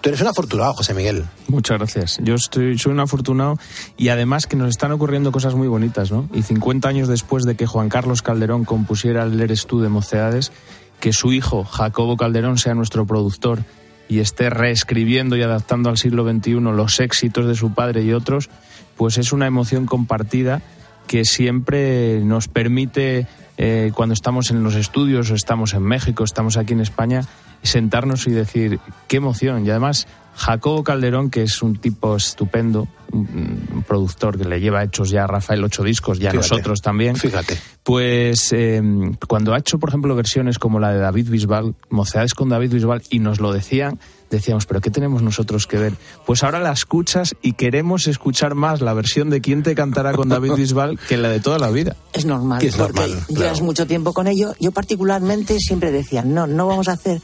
Tú eres un afortunado, José Miguel. Muchas gracias. Yo estoy, soy un afortunado y además que nos están ocurriendo cosas muy bonitas, ¿no? Y 50 años después de que Juan Carlos Calderón compusiera el Eres tú de Mocedades, que su hijo, Jacobo Calderón, sea nuestro productor y esté reescribiendo y adaptando al siglo XXI los éxitos de su padre y otros, pues es una emoción compartida que siempre nos permite, eh, cuando estamos en los estudios o estamos en México, estamos aquí en España, sentarnos y decir, qué emoción. Y además, Jacobo Calderón, que es un tipo estupendo, un, productor que le lleva hechos ya a Rafael ocho discos, ya a nosotros también. Fíjate. Pues eh, cuando ha hecho, por ejemplo, versiones como la de David Bisbal, Mocedades con David Bisbal, y nos lo decían, decíamos, pero ¿qué tenemos nosotros que ver? Pues ahora la escuchas y queremos escuchar más la versión de quién te cantará con David Bisbal que la de toda la vida. Es normal, es porque normal, llevas claro. mucho tiempo con ello. Yo particularmente siempre decía, no, no vamos a hacer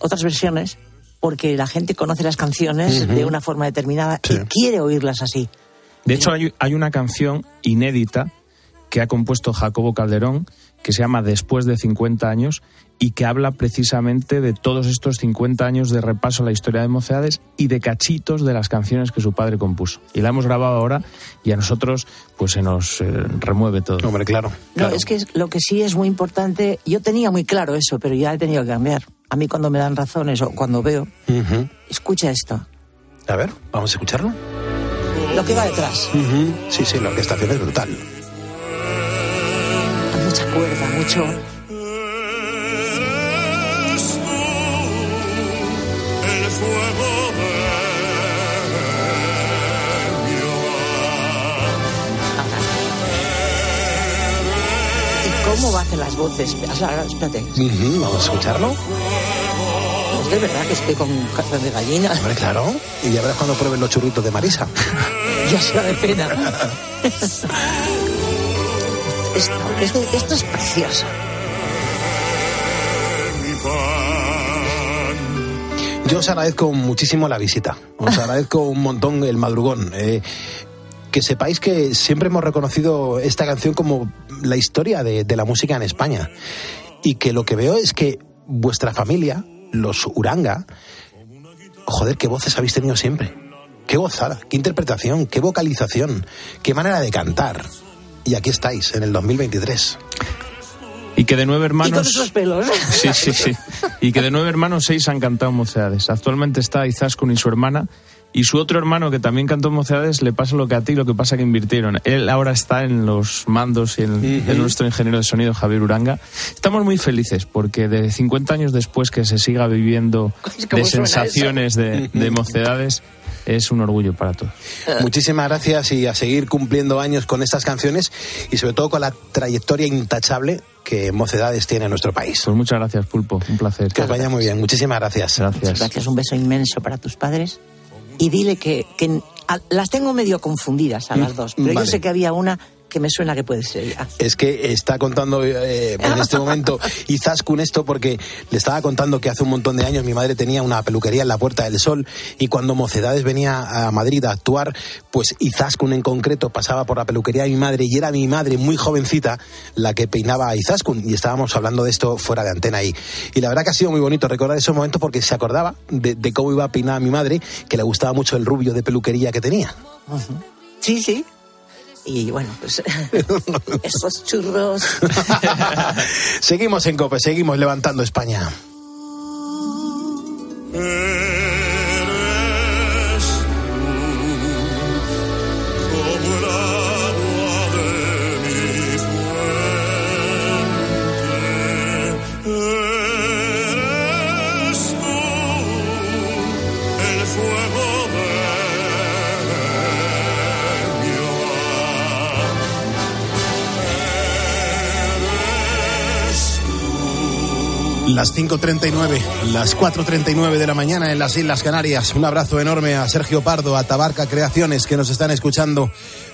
otras versiones porque la gente conoce las canciones de una forma determinada y quiere oírlas así. De hecho, hay, hay una canción inédita que ha compuesto Jacobo Calderón que se llama Después de 50 años y que habla precisamente de todos estos 50 años de repaso a la historia de Mocedades y de cachitos de las canciones que su padre compuso. Y la hemos grabado ahora y a nosotros pues se nos eh, remueve todo. Hombre, claro. No, es que es- lo que sí es muy importante, yo tenía muy claro eso, pero ya he tenido que cambiar. A mí cuando me dan razones o cuando veo, escucha esto, A ver, vamos a escucharlo. lo que va detrás. Ujú. Sí, sí, la orquestación es brutal. Hay mucha cuerda, mucho... ¿Y cómo hacen las voces? Espérate. Vamos a escucharlo. Es de verdad que estoy con cabeza de gallina. Hombre, claro. Y ya verás cuando prueben los churritos de Marisa. Ya será de pena. esto, esto, esto es precioso. Yo os agradezco muchísimo la visita. Os agradezco un montón el madrugón. Eh, que sepáis que siempre hemos reconocido esta canción como la historia de, de la música en España. Y que lo que veo es que vuestra familia, los Uranga, joder, qué voces habéis tenido siempre. Qué gozada, qué interpretación, qué vocalización, qué manera de cantar. Y aquí estáis, en el 2023. Y que de nueve Y con hermanos... esos pelos. Sí, sí, sí. Y que de nueve hermanos, seis han cantado Mocedades. Actualmente está Izaskun y su hermana. Y su otro hermano, que también cantó Mocedades, le pasa lo que a ti, lo que pasa que invirtieron. Él ahora está en los mandos y en, en nuestro ingeniero de sonido, Javier Uranga. Estamos muy felices porque de 50 años después que se siga viviendo ¿Cómo de sensaciones de, de Mocedades, es un orgullo para todos. Muchísimas gracias y a seguir cumpliendo años con estas canciones y sobre todo con la trayectoria intachable que Mocedades tiene en nuestro país. Pues muchas gracias, Pulpo. Un placer. Que os vaya muy bien. Muchísimas gracias. Gracias. Gracias, un beso inmenso para tus padres. Y dile que, que a- las tengo medio confundidas a las dos, pero Vale. yo sé que había una que me suena que puede ser ella. Es que está contando eh, en este momento Izaskun esto porque le estaba contando que hace un montón de años mi madre tenía una peluquería en la Puerta del Sol y cuando Mocedades venía a Madrid a actuar, pues Izaskun en concreto pasaba por la peluquería de mi madre y era mi madre muy jovencita la que peinaba a Izaskun y estábamos hablando de esto fuera de antena ahí. Y la verdad que ha sido muy bonito recordar esos momentos porque se acordaba de, de cómo iba a peinar a mi madre, que le gustaba mucho el rubio de peluquería que tenía. Sí, sí. Y bueno, pues esos churros. seguimos en COPE, seguimos levantando España. Las 5.39, las 4.39 de la mañana en las Islas Canarias. Un abrazo enorme a Sergio Pardo, a Tabarca Creaciones que nos están escuchando.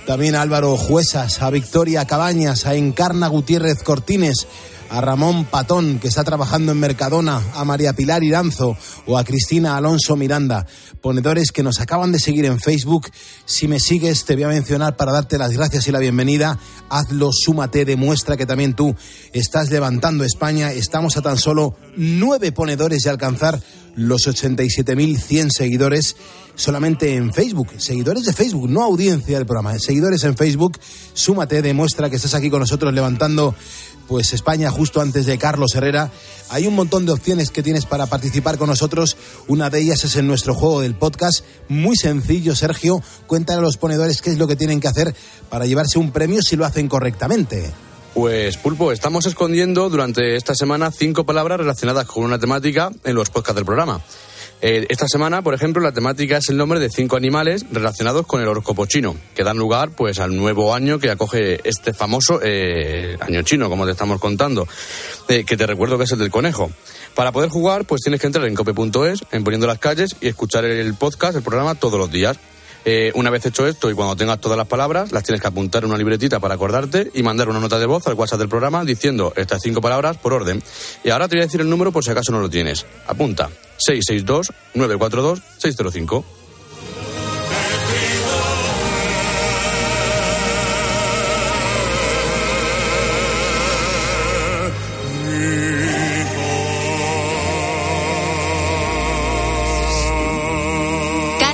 También a Álvaro Juesas, a Victoria Cabañas, a Encarna Gutiérrez Cortines, a Ramón Patón, que está trabajando en Mercadona, a María Pilar Iranzo o a Cristina Alonso Miranda, ponedores que nos acaban de seguir en Facebook. Si me sigues, te voy a mencionar para darte las gracias y la bienvenida. Hazlo, súmate, demuestra que también tú estás levantando España. Estamos a tan solo nueve ponedores de alcanzar los 87.100 seguidores solamente en Facebook. Seguidores de Facebook, no audiencia del programa. Seguidores en Facebook, súmate, demuestra que estás aquí con nosotros levantando pues España justo antes de Carlos Herrera. Hay un montón de opciones que tienes para participar con nosotros. Una de ellas es en nuestro juego del podcast. Muy sencillo, Sergio. Cuéntale a los ponedores qué es lo que tienen que hacer para llevarse un premio si lo hacen correctamente. Pues Pulpo, estamos escondiendo durante esta semana cinco palabras relacionadas con una temática en los podcasts del programa. Eh, esta semana, por ejemplo, la temática es el nombre de cinco animales relacionados con el horóscopo chino, que dan lugar pues al nuevo año que acoge este famoso eh, año chino, como te estamos contando, eh, que te recuerdo que es el del conejo. Para poder jugar, pues tienes que entrar en cope.es, en Poniendo las Calles, y escuchar el podcast, el programa, todos los días. Eh, una vez hecho esto y cuando tengas todas las palabras, las tienes que apuntar en una libretita para acordarte y mandar una nota de voz al WhatsApp del programa diciendo estas cinco palabras por orden. Y ahora te voy a decir el número por si acaso no lo tienes. Apunta 662-942-605.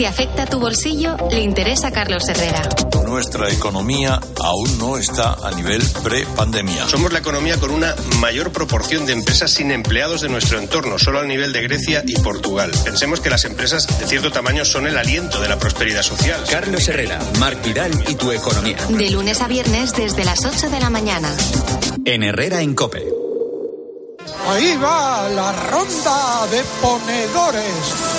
Si afecta tu bolsillo, le interesa a Carlos Herrera. Nuestra economía aún no está a nivel pre-pandemia. Somos la economía con una mayor proporción de empresas sin empleados de nuestro entorno, solo al nivel de Grecia y Portugal. Pensemos que las empresas de cierto tamaño son el aliento de la prosperidad social. Carlos Herrera, Marc Vidal y tu economía. De lunes a viernes desde las 8 de la mañana. En Herrera en Cope. Ahí va la ronda de ponedores.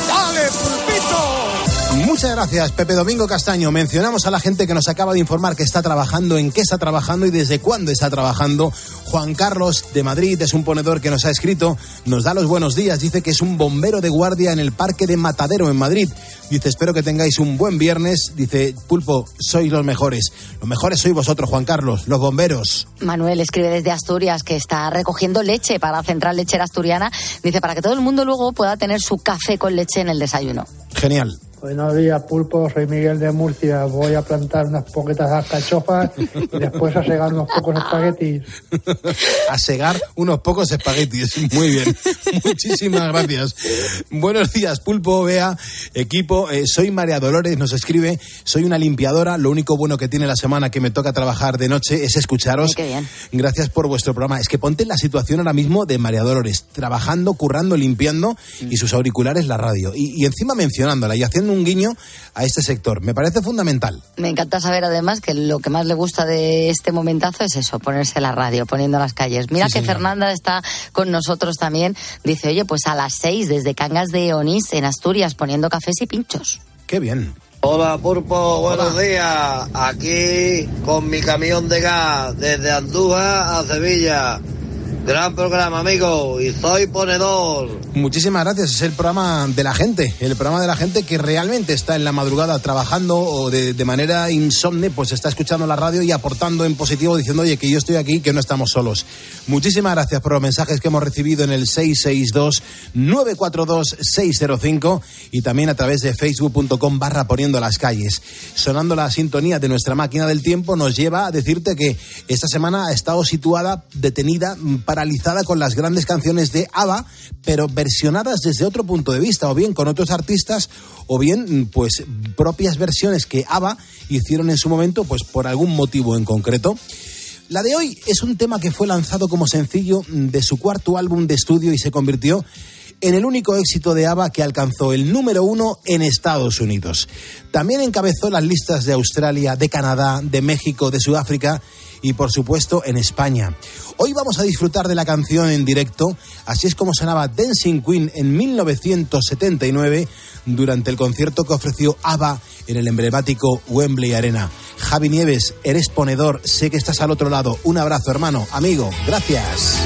¡Dale, pulpito! Muchas gracias, Pepe Domingo Castaño. Mencionamos a la gente que nos acaba de informar que está trabajando, en qué está trabajando y desde cuándo está trabajando. Juan Carlos de Madrid es un ponedor que nos ha escrito, nos da los buenos días, dice que es un bombero de guardia en el Parque de Matadero en Madrid. Dice, espero que tengáis un buen viernes. Dice, Pulpo, sois los mejores. Los mejores sois vosotros, Juan Carlos, los bomberos. Manuel escribe desde Asturias que está recogiendo leche para la Central Lechera Asturiana. Dice, para que todo el mundo luego pueda tener su café con leche en el desayuno. Genial. Buenos días, Pulpo. Soy Miguel de Murcia. Voy a plantar unas poquetas alcachofas y después a segar unos pocos espaguetis. a segar unos pocos espaguetis. Muy bien. Muchísimas gracias. Buenos días, Pulpo, Bea, equipo. Eh, soy María Dolores, nos escribe. Soy una limpiadora. Lo único bueno que tiene la semana que me toca trabajar de noche es escucharos. Qué bien. Gracias por vuestro programa. Es que ponte en la situación ahora mismo de María Dolores, trabajando, currando, limpiando y sus auriculares la radio. Y, y encima mencionándola y haciendo un guiño a este sector. Me parece fundamental. Me encanta saber además que lo que más le gusta de este momentazo es eso, ponerse la radio, poniendo las calles. Mira Sí, que señor. Fernanda está con nosotros también. Dice, oye, pues a las seis desde Cangas de Onís en Asturias poniendo cafés y pinchos. Qué bien. Hola Purpo, buenos días. Aquí con mi camión de gas desde Andújar a Sevilla. Gran programa, amigo, y soy ponedor. Muchísimas gracias. Es el programa de la gente, el programa de la gente que realmente está en la madrugada trabajando o de, manera insomne, pues está escuchando la radio y aportando en positivo diciendo, oye, que yo estoy aquí, que no estamos solos. Muchísimas gracias por los mensajes que hemos recibido en el 662-942-605 y también a través de facebook.com barra poniendo las calles. Sonando la sintonía de nuestra máquina del tiempo nos lleva a decirte que esta semana ha estado situada, detenida, mm, paralizada con las grandes canciones de ABBA, pero versionadas desde otro punto de vista, o bien con otros artistas, o bien mm, pues propias versiones que ABBA hicieron en su momento, pues por algún motivo en concreto. La de hoy es un tema que fue lanzado como sencillo mm, de su cuarto álbum de estudio y se convirtió en el único éxito de ABBA que alcanzó el número uno en Estados Unidos. También encabezó las listas de Australia, de Canadá, de México, de Sudáfrica y por supuesto en España. Hoy vamos a disfrutar de la canción en directo, así es como sonaba Dancing Queen en 1979 durante el concierto que ofreció ABBA en el emblemático Wembley Arena. Javi Nieves, eres ponedor, sé que estás al otro lado. Un abrazo, hermano, amigo, gracias.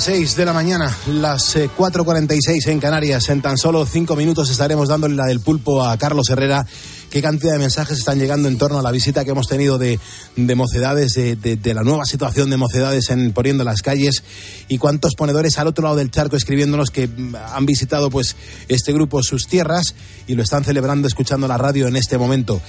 5.46 de la mañana, las eh, 4.46 en Canarias. En tan solo 5 minutos estaremos dándole la del pulpo a Carlos Herrera. Qué cantidad de mensajes están llegando en torno a la visita que hemos tenido de, de mocedades, de, la nueva situación de mocedades en Poniendo las calles y cuántos ponedores al otro lado del charco escribiéndonos que mm, han visitado pues este grupo sus tierras y lo están celebrando escuchando la radio en este momento.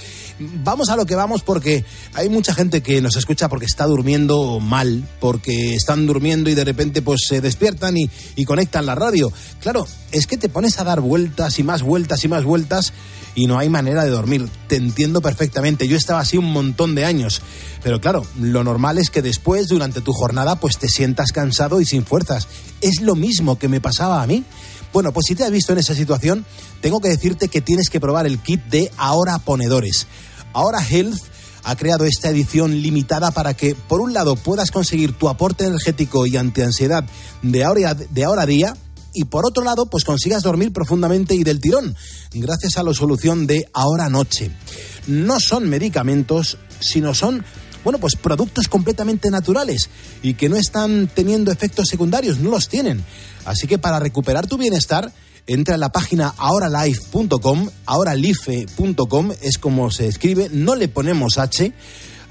Vamos a lo que vamos porque hay mucha gente que nos escucha porque está durmiendo mal, porque están durmiendo y de repente pues se despiertan y conectan la radio. Claro, es que te pones a dar vueltas y más vueltas y más vueltas y no hay manera de dormir. Te entiendo perfectamente. Yo estaba así un montón de años. Pero claro, lo normal es que después, durante tu jornada, pues te sientas cansado y sin fuerzas. Es lo mismo que me pasaba a mí. Bueno, pues si te has visto en esa situación, tengo que decirte que tienes que probar el kit de Ahora Ponedores. Ahora Health ha creado esta edición limitada para que, por un lado, puedas conseguir tu aporte energético y antiansiedad de ahora, de ahora a día, y por otro lado, pues consigas dormir profundamente y del tirón, gracias a la solución de ahora noche. No son medicamentos, sino son, bueno, pues productos completamente naturales y que no están teniendo efectos secundarios, no los tienen. Así que para recuperar tu bienestar, entra en la página ahoralife.com, ahoralife.com es como se escribe, no le ponemos H.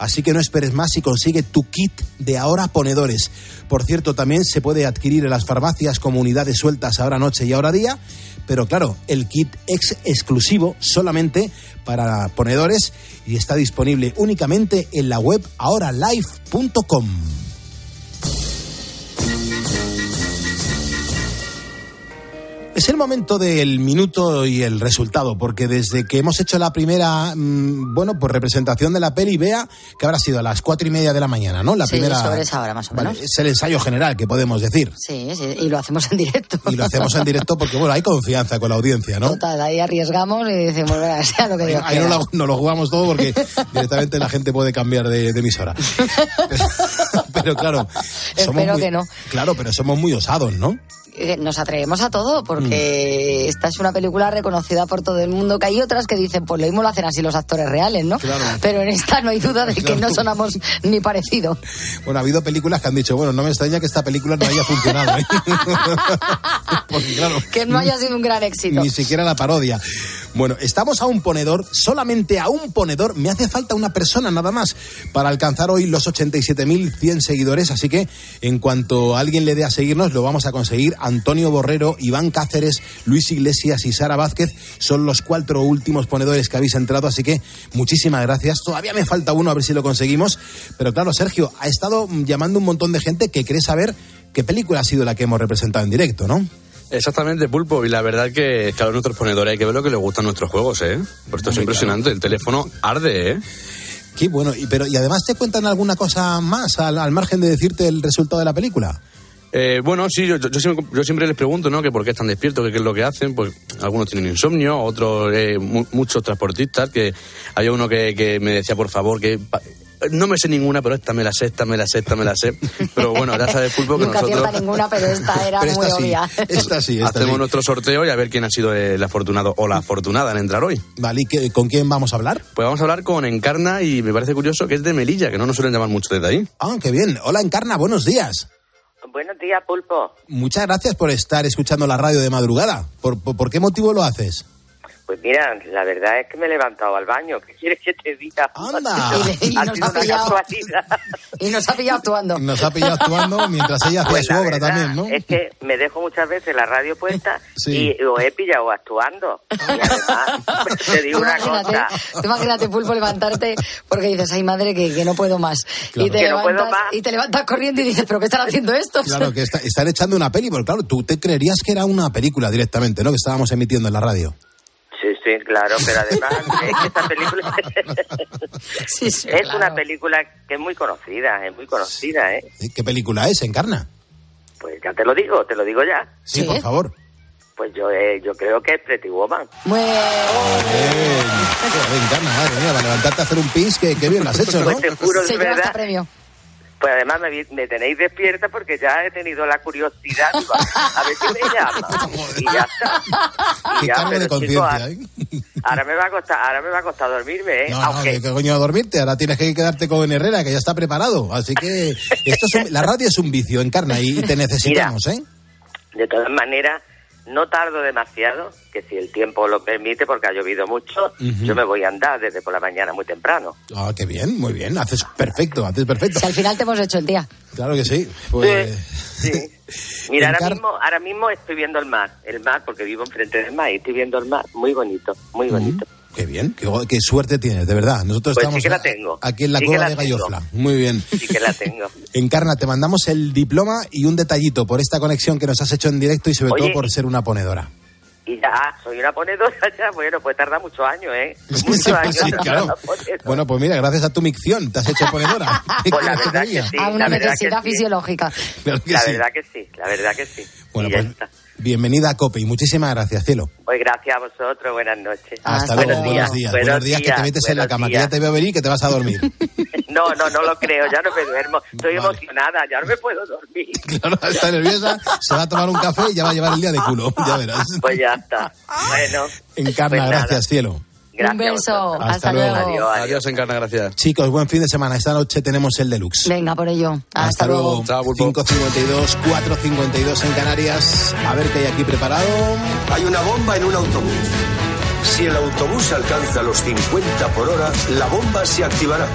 Así que no esperes más y consigue tu kit de ahora ponedores. Por cierto, también se puede adquirir en las farmacias como unidades sueltas ahora noche y ahora día. Pero claro, el kit es exclusivo solamente para ponedores y está disponible únicamente en la web ahoralife.com. Es el momento del minuto y el resultado, porque desde que hemos hecho la primera, mm, bueno, pues representación de la peli, vea que habrá sido a las cuatro y media de la mañana, ¿no? La sí, primera. sobre esa hora más o Vale, menos. es el ensayo general que podemos decir. Sí, sí, y lo hacemos en directo. Y lo hacemos en directo porque, bueno, hay confianza con la audiencia, ¿no? Total, ahí arriesgamos y decimos, venga, sea lo que Dios Ahí no quiera. lo, no lo jugamos todo porque directamente la gente puede cambiar de, de emisora. Pero, claro, Espero muy- que no. Claro, pero somos muy osados, ¿no? Eh, Nos atrevemos a todo Mm. porque esta es una película reconocida por todo el mundo, que hay otras que dicen, pues lo mismo lo hacen así los actores reales, ¿no? Pero en esta no hay duda de que Claro. no sonamos ni parecido. Bueno, ha habido películas que han dicho, bueno, no me extraña que esta película no haya funcionado. ¿eh? Porque claro, Que no haya sido un gran éxito. ni siquiera la parodia. Bueno, estamos a un ponedor, solamente a un ponedor. Me hace falta una persona nada más para alcanzar hoy los 87.100 seguidores. Así que en cuanto alguien le dé a seguirnos, lo vamos a conseguir. Antonio Borrero, Iván Cáceres, Luis Iglesias y Sara Vázquez son los cuatro últimos ponedores que habéis entrado. Así que muchísimas gracias. Todavía me falta uno a ver si lo conseguimos. Pero claro, Sergio, ha estado llamando un montón de gente que quiere saber qué película ha sido la que hemos representado en directo, ¿no? Exactamente, Pulpo. Y la verdad que, claro, nuestros ponedores hay que ver lo que les gustan nuestros juegos, ¿eh? Por esto es Hombre, impresionante. El teléfono arde, ¿eh? Qué bueno, y, pero, y además te cuentan alguna cosa más al, al margen de decirte el resultado de la película. Eh, bueno, sí, yo, siempre, yo siempre les pregunto, ¿no? Que por qué están despiertos, qué es lo que hacen. Pues algunos tienen insomnio, otros, eh, mu- muchos transportistas, que hay uno que, que me decía, por favor, que no me sé ninguna, pero esta me la sé, esta me la sé, esta me la sé. Pero bueno, ya sabes, Pulpo, que Nunca nosotros ninguna, pero esta era Pero muy sí, obvia. esta sí, esta hacemos sí. nuestro sorteo y a ver quién ha sido el afortunado o la afortunada en entrar hoy. Vale, ¿y qué- con quién vamos a hablar? Pues vamos a hablar con Encarna y me parece curioso que es de Melilla, que no nos suelen llamar mucho desde ahí. Ah, qué bien. Hola, Encarna, buenos días. Buenos días, Pulpo. Muchas gracias por estar escuchando la radio de madrugada. ¿Por, por, por qué motivo lo haces? Pues mira, la verdad es que me he levantado al baño. ¿Qué quieres que te diga? ¡Anda! Y, y Ha nos ha pillado, casualidad. y nos ha pillado actuando. Nos ha pillado actuando mientras ella hacía Pues su la obra verdad también, ¿no? Es que me dejo muchas veces la radio puesta Sí. y os he pillado actuando. Y además, te digo una imagínate, cosa. tú imagínate, Pulpo, levantarte porque dices, ay madre, que, que no puedo más. Claro. Y, te Que no puedo levantas, más. y te levantas corriendo y dices, ¿pero qué están haciendo estos? Claro, que está- están echando una peli, porque claro, tú te creerías que era una película directamente, ¿no? Que estábamos emitiendo en la radio. Sí, claro, pero además es que esta película es claro. una película que es muy conocida, es muy conocida, ¿eh? ¿Qué película es? ¿Encarna? Pues ya te lo digo, te lo digo ya. Sí, por favor. Pues yo eh, yo creo que es Pretty Woman. Muy Bien. Joder, Encarna, madre mía, para levantarte a hacer un pis, que, que bien lo has hecho, ¿no? Pues te juro, Se de lleva verdad, premio. Pues además me, me tenéis despierta porque ya he tenido la curiosidad. digo, a ver si me llama. Y ya está. Y Qué ya, de pero, chico, conciencia, ahora, ¿eh? ahora me va a costar, ahora me va a costar dormirme, ¿eh? No, no, Aunque que, que coño a dormirte, ahora tienes que quedarte con Herrera, que ya está preparado. Así que esto es un- la radio es un vicio, Encarna, y, y te necesitamos, ¿eh? de todas maneras no tardo demasiado, que si el tiempo lo permite, porque ha llovido mucho, yo me voy a andar desde por la mañana muy temprano. Ah, qué bien, muy bien, haces perfecto, haces perfecto. Si al final te hemos hecho el día. Claro que sí. Pues, Mira, ahora mismo, ahora mismo estoy viendo el mar, el mar, porque vivo enfrente del mar y estoy viendo el mar, muy bonito, muy bonito. Qué bien, qué, qué suerte tienes, de verdad. Nosotros Pues sí estamos que la a- tengo, aquí en la sí cueva la de tengo. Gallofla. Muy bien. Sí que la tengo. Encarna, te mandamos el diploma y un detallito por esta conexión que nos has hecho en directo y sobre Oye, todo por ser una ponedora. Y ya, soy una ponedora ya, bueno, pues tarda muchos años, ¿eh? Muchos años. Sí, claro. una ponedora. Bueno, pues mira, gracias a tu micción te has hecho ponedora. ¿Qué Pues la verdad que diga? sí, a una necesidad fisiológica. Claro que La sí. verdad que sí, la verdad que sí. Bueno, Y ya pues está. Bienvenida a COPE y muchísimas gracias, cielo. Pues gracias a vosotros, buenas noches. Hasta luego, buenos días. Buenos días, que te metes en la buenos cama, que días. ya te veo venir y que te vas a dormir. No, no, no lo creo, ya no me duermo. Estoy emocionada, ya no me puedo dormir. Claro, está nerviosa, se va a tomar un café y ya va a llevar el día de culo, ya verás. Pues ya está. Bueno, Encarna, Pues gracias, cielo. Gracias. Un beso. Hasta Hasta, luego. luego. Adiós, adiós. Adiós, Encarna, gracias. Chicos, buen fin de semana. Esta noche tenemos el deluxe. Venga, por ello. Hasta, luego. Chao, Pulpo. 5.52, 4.52 en Canarias. A ver qué hay aquí preparado. Hay una bomba en un autobús. Si el autobús alcanza los 50 por hora, la bomba se activará.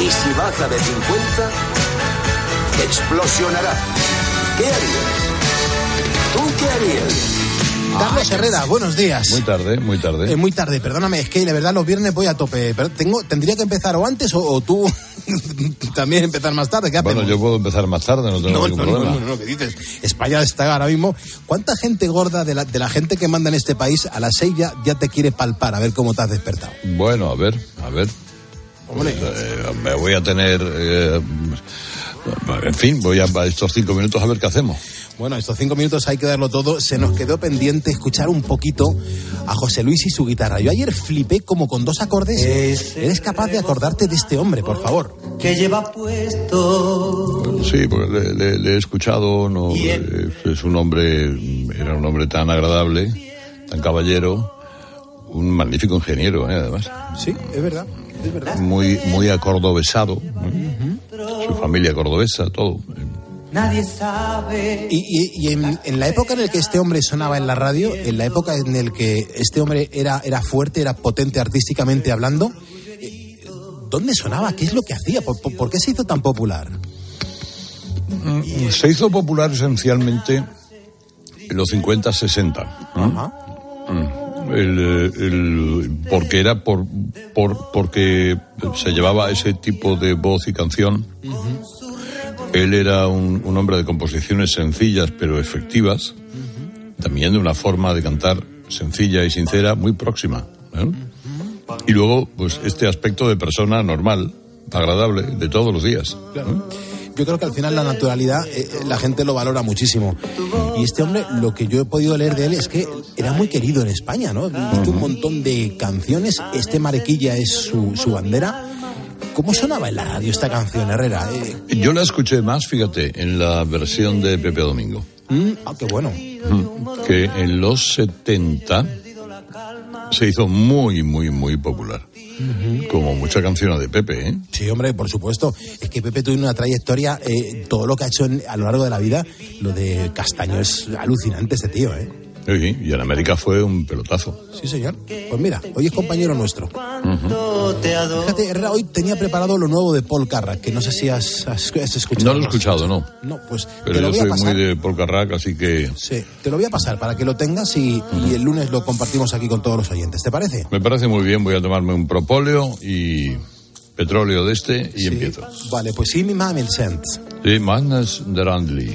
Y si baja de 50, explosionará. ¿Qué harías? ¿Tú qué harías? Carlos Herrera, buenos días. Muy tarde, muy tarde. Eh, muy tarde, perdóname, es que de verdad los viernes voy a tope. Pero tengo, ¿Tendría que empezar o antes o, o tú también empezar más tarde? ¿Qué Bueno, yo puedo empezar más tarde, no tengo No, ningún no, no, problema. no, no, ¿qué dices? España está ahora mismo. ¿Cuánta gente gorda de la, de la gente que manda en este país a las seis ya, ya te quiere palpar a ver cómo te has despertado? Bueno, a ver, a ver. Pues, eh, me voy a tener... eh, en fin, voy a, a estos cinco minutos a ver qué hacemos. Bueno, estos cinco minutos hay que darlo todo. Se nos quedó pendiente escuchar un poquito a José Luis y su guitarra. Yo ayer flipé como con dos acordes. Eres capaz de acordarte de este hombre, por favor. que lleva puesto. Sí, porque le, le- le he escuchado, no, eh, es un hombre, era un hombre tan agradable, tan caballero, un magnífico ingeniero, eh, además. Sí, es verdad. Muy, muy acordobesado, ¿eh? su familia cordobesa, todo. Nadie sabe. Y, y- y en, en la época en la que este hombre sonaba en la radio, en la época en la que este hombre era, era fuerte, era potente artísticamente hablando, eh, ¿dónde sonaba? ¿Qué es lo que hacía? ¿Por, por- por qué se hizo tan popular? Mm, Se hizo popular esencialmente en los 50-60. Mm. El, eh, el- porque era por, por porque se llevaba ese tipo de voz y canción. Él era un, un hombre de composiciones sencillas pero efectivas, también de una forma de cantar sencilla y sincera muy próxima. ¿eh? Y luego, pues este aspecto de persona normal, agradable, de todos los días. Yo creo que al final la naturalidad eh, eh, la gente lo valora muchísimo. Y este hombre, lo que yo he podido leer de él es que era muy querido en España, ¿no? Hizo un montón de canciones. Este Marequilla es su, su bandera. ¿Cómo sonaba en la radio esta canción, Herrera? Eh, Yo la escuché más, fíjate, en la versión de Pepe Domingo, mm, ah, qué bueno. mm, que en los 70 se hizo muy, muy, muy popular. Como mucha canción de Pepe, ¿eh? Sí, hombre, por supuesto. Es que Pepe tuvo una trayectoria, eh, todo lo que ha hecho en- a lo largo de la vida, lo de Castaño es alucinante este tío, ¿eh? Sí, y en América fue un pelotazo. Sí, señor. Pues mira, hoy es compañero nuestro. Fíjate, Herrera, hoy tenía preparado lo nuevo de Paul Carrack, que no sé si has, has- has escuchado. No lo he escuchado, no. No, pues Pero te lo yo voy a soy pasar. muy de Paul Carrack, así que Sí, te lo voy a pasar para que lo tengas y, y el lunes lo compartimos aquí con todos los oyentes. ¿Te parece? me parece muy bien. Voy a tomarme un propóleo y petróleo de este y empiezo. Vale, pues sí, mi mamá el sent. Sí, Magnus de Randley.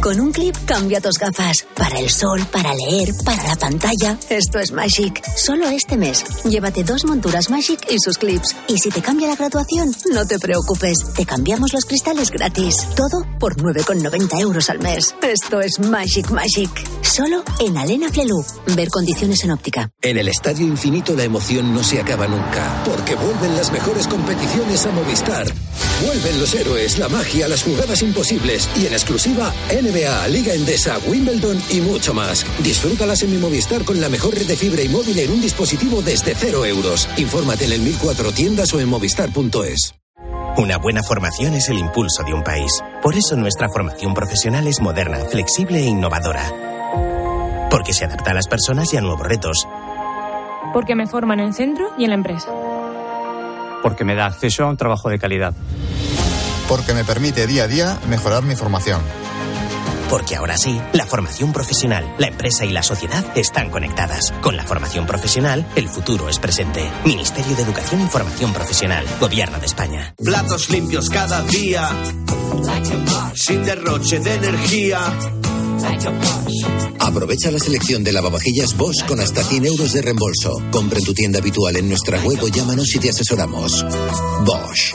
Con un clip cambia tus gafas. Para el sol, para leer, para la pantalla. Esto es Magic. Solo este mes. Llévate dos monturas Magic y sus clips. Y si te cambia la graduación, no te preocupes. Te cambiamos los cristales gratis. Todo por 9,90 euros al mes. Esto es Magic Magic. Solo en Alena Flelu. Ver condiciones en óptica. En el Estadio Infinito la emoción no se acaba nunca, porque vuelven las mejores competiciones a Movistar. Vuelven los héroes, la magia, las jugadas imposibles y en exclusiva NBA, Liga Endesa, Wimbledon y mucho más. Disfrútalas en mi Movistar con la mejor red de fibra y móvil en un dispositivo desde cero euros. Infórmate en el 1004 tiendas o en movistar.es. Una buena formación es el impulso de un país. Por eso nuestra formación profesional es moderna, flexible e innovadora. Porque se adapta a las personas y a nuevos retos. Porque me forman en el centro y en la empresa. porque me da acceso a un trabajo de calidad. Porque me permite día a día mejorar mi formación. Porque ahora sí, la formación profesional, la empresa y la sociedad están conectadas. Con la formación profesional, el futuro es presente. Ministerio de Educación y Formación Profesional, Gobierno de España. Platos limpios cada día, sin derroche de energía. Aprovecha la selección de lavavajillas Bosch con hasta 100 euros de reembolso. Compra en tu tienda habitual en nuestra web o llámanos y te asesoramos. Bosch.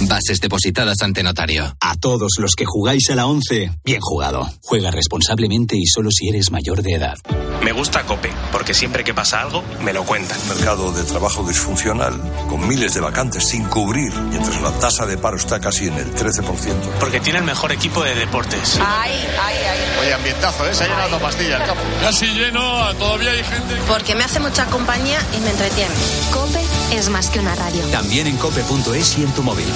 bases depositadas ante notario. A todos los que jugáis a la 11, bien jugado. Juega responsablemente y solo si eres mayor de edad. Me gusta Cope, porque siempre que pasa algo, me lo cuentan. Mercado de trabajo disfuncional, con miles de vacantes sin cubrir, mientras la tasa de paro está casi en el 13%. Porque tiene el mejor equipo de deportes. Ay, ay, ay. Oye, ambientazo, ¿eh? Se ha llenado pastilla el campo. Casi lleno, todavía hay gente. Porque me hace mucha compañía y me entretiene. Cope es más que una radio. También en cope.es y en tu móvil.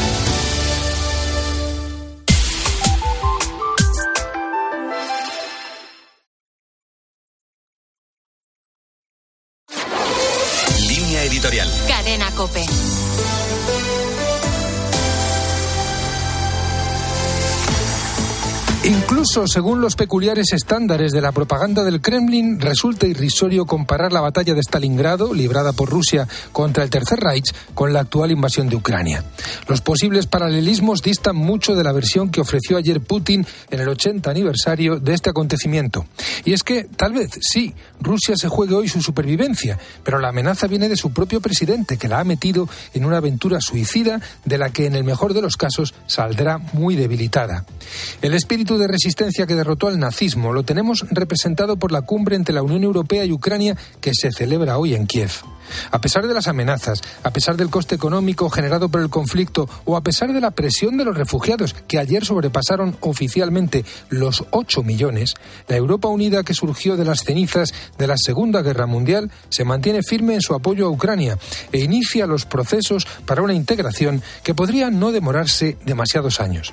Incluso según los peculiares estándares de la propaganda del Kremlin, resulta irrisorio comparar la batalla de Stalingrado, librada por Rusia contra el Tercer Reich, con la actual invasión de Ucrania. Los posibles paralelismos distan mucho de la versión que ofreció ayer Putin en el 80 aniversario de este acontecimiento. Y es que, tal vez, sí, Rusia se juegue hoy su supervivencia, pero la amenaza viene de su propio presidente, que la ha metido en una aventura suicida de la que, en el mejor de los casos, saldrá muy debilitada. El espíritu de resistencia que derrotó al nazismo lo tenemos representado por la cumbre entre la Unión Europea y Ucrania que se celebra hoy en Kiev. A pesar de las amenazas, a pesar del coste económico generado por el conflicto o a pesar de la presión de los refugiados que ayer sobrepasaron oficialmente los 8 millones, la Europa unida que surgió de las cenizas de la Segunda Guerra Mundial se mantiene firme en su apoyo a Ucrania e inicia los procesos para una integración que podría no demorarse demasiados años.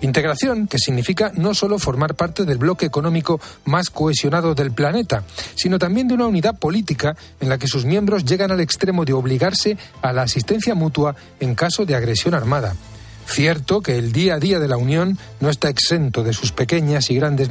Integración que significa no solo formar parte del bloque económico más cohesionado del planeta, sino también de una unidad política en la que sus miembros llegan al extremo de obligarse a la asistencia mutua en caso de agresión armada. Cierto que el día a día de la Unión no está exento de sus pequeñas y grandes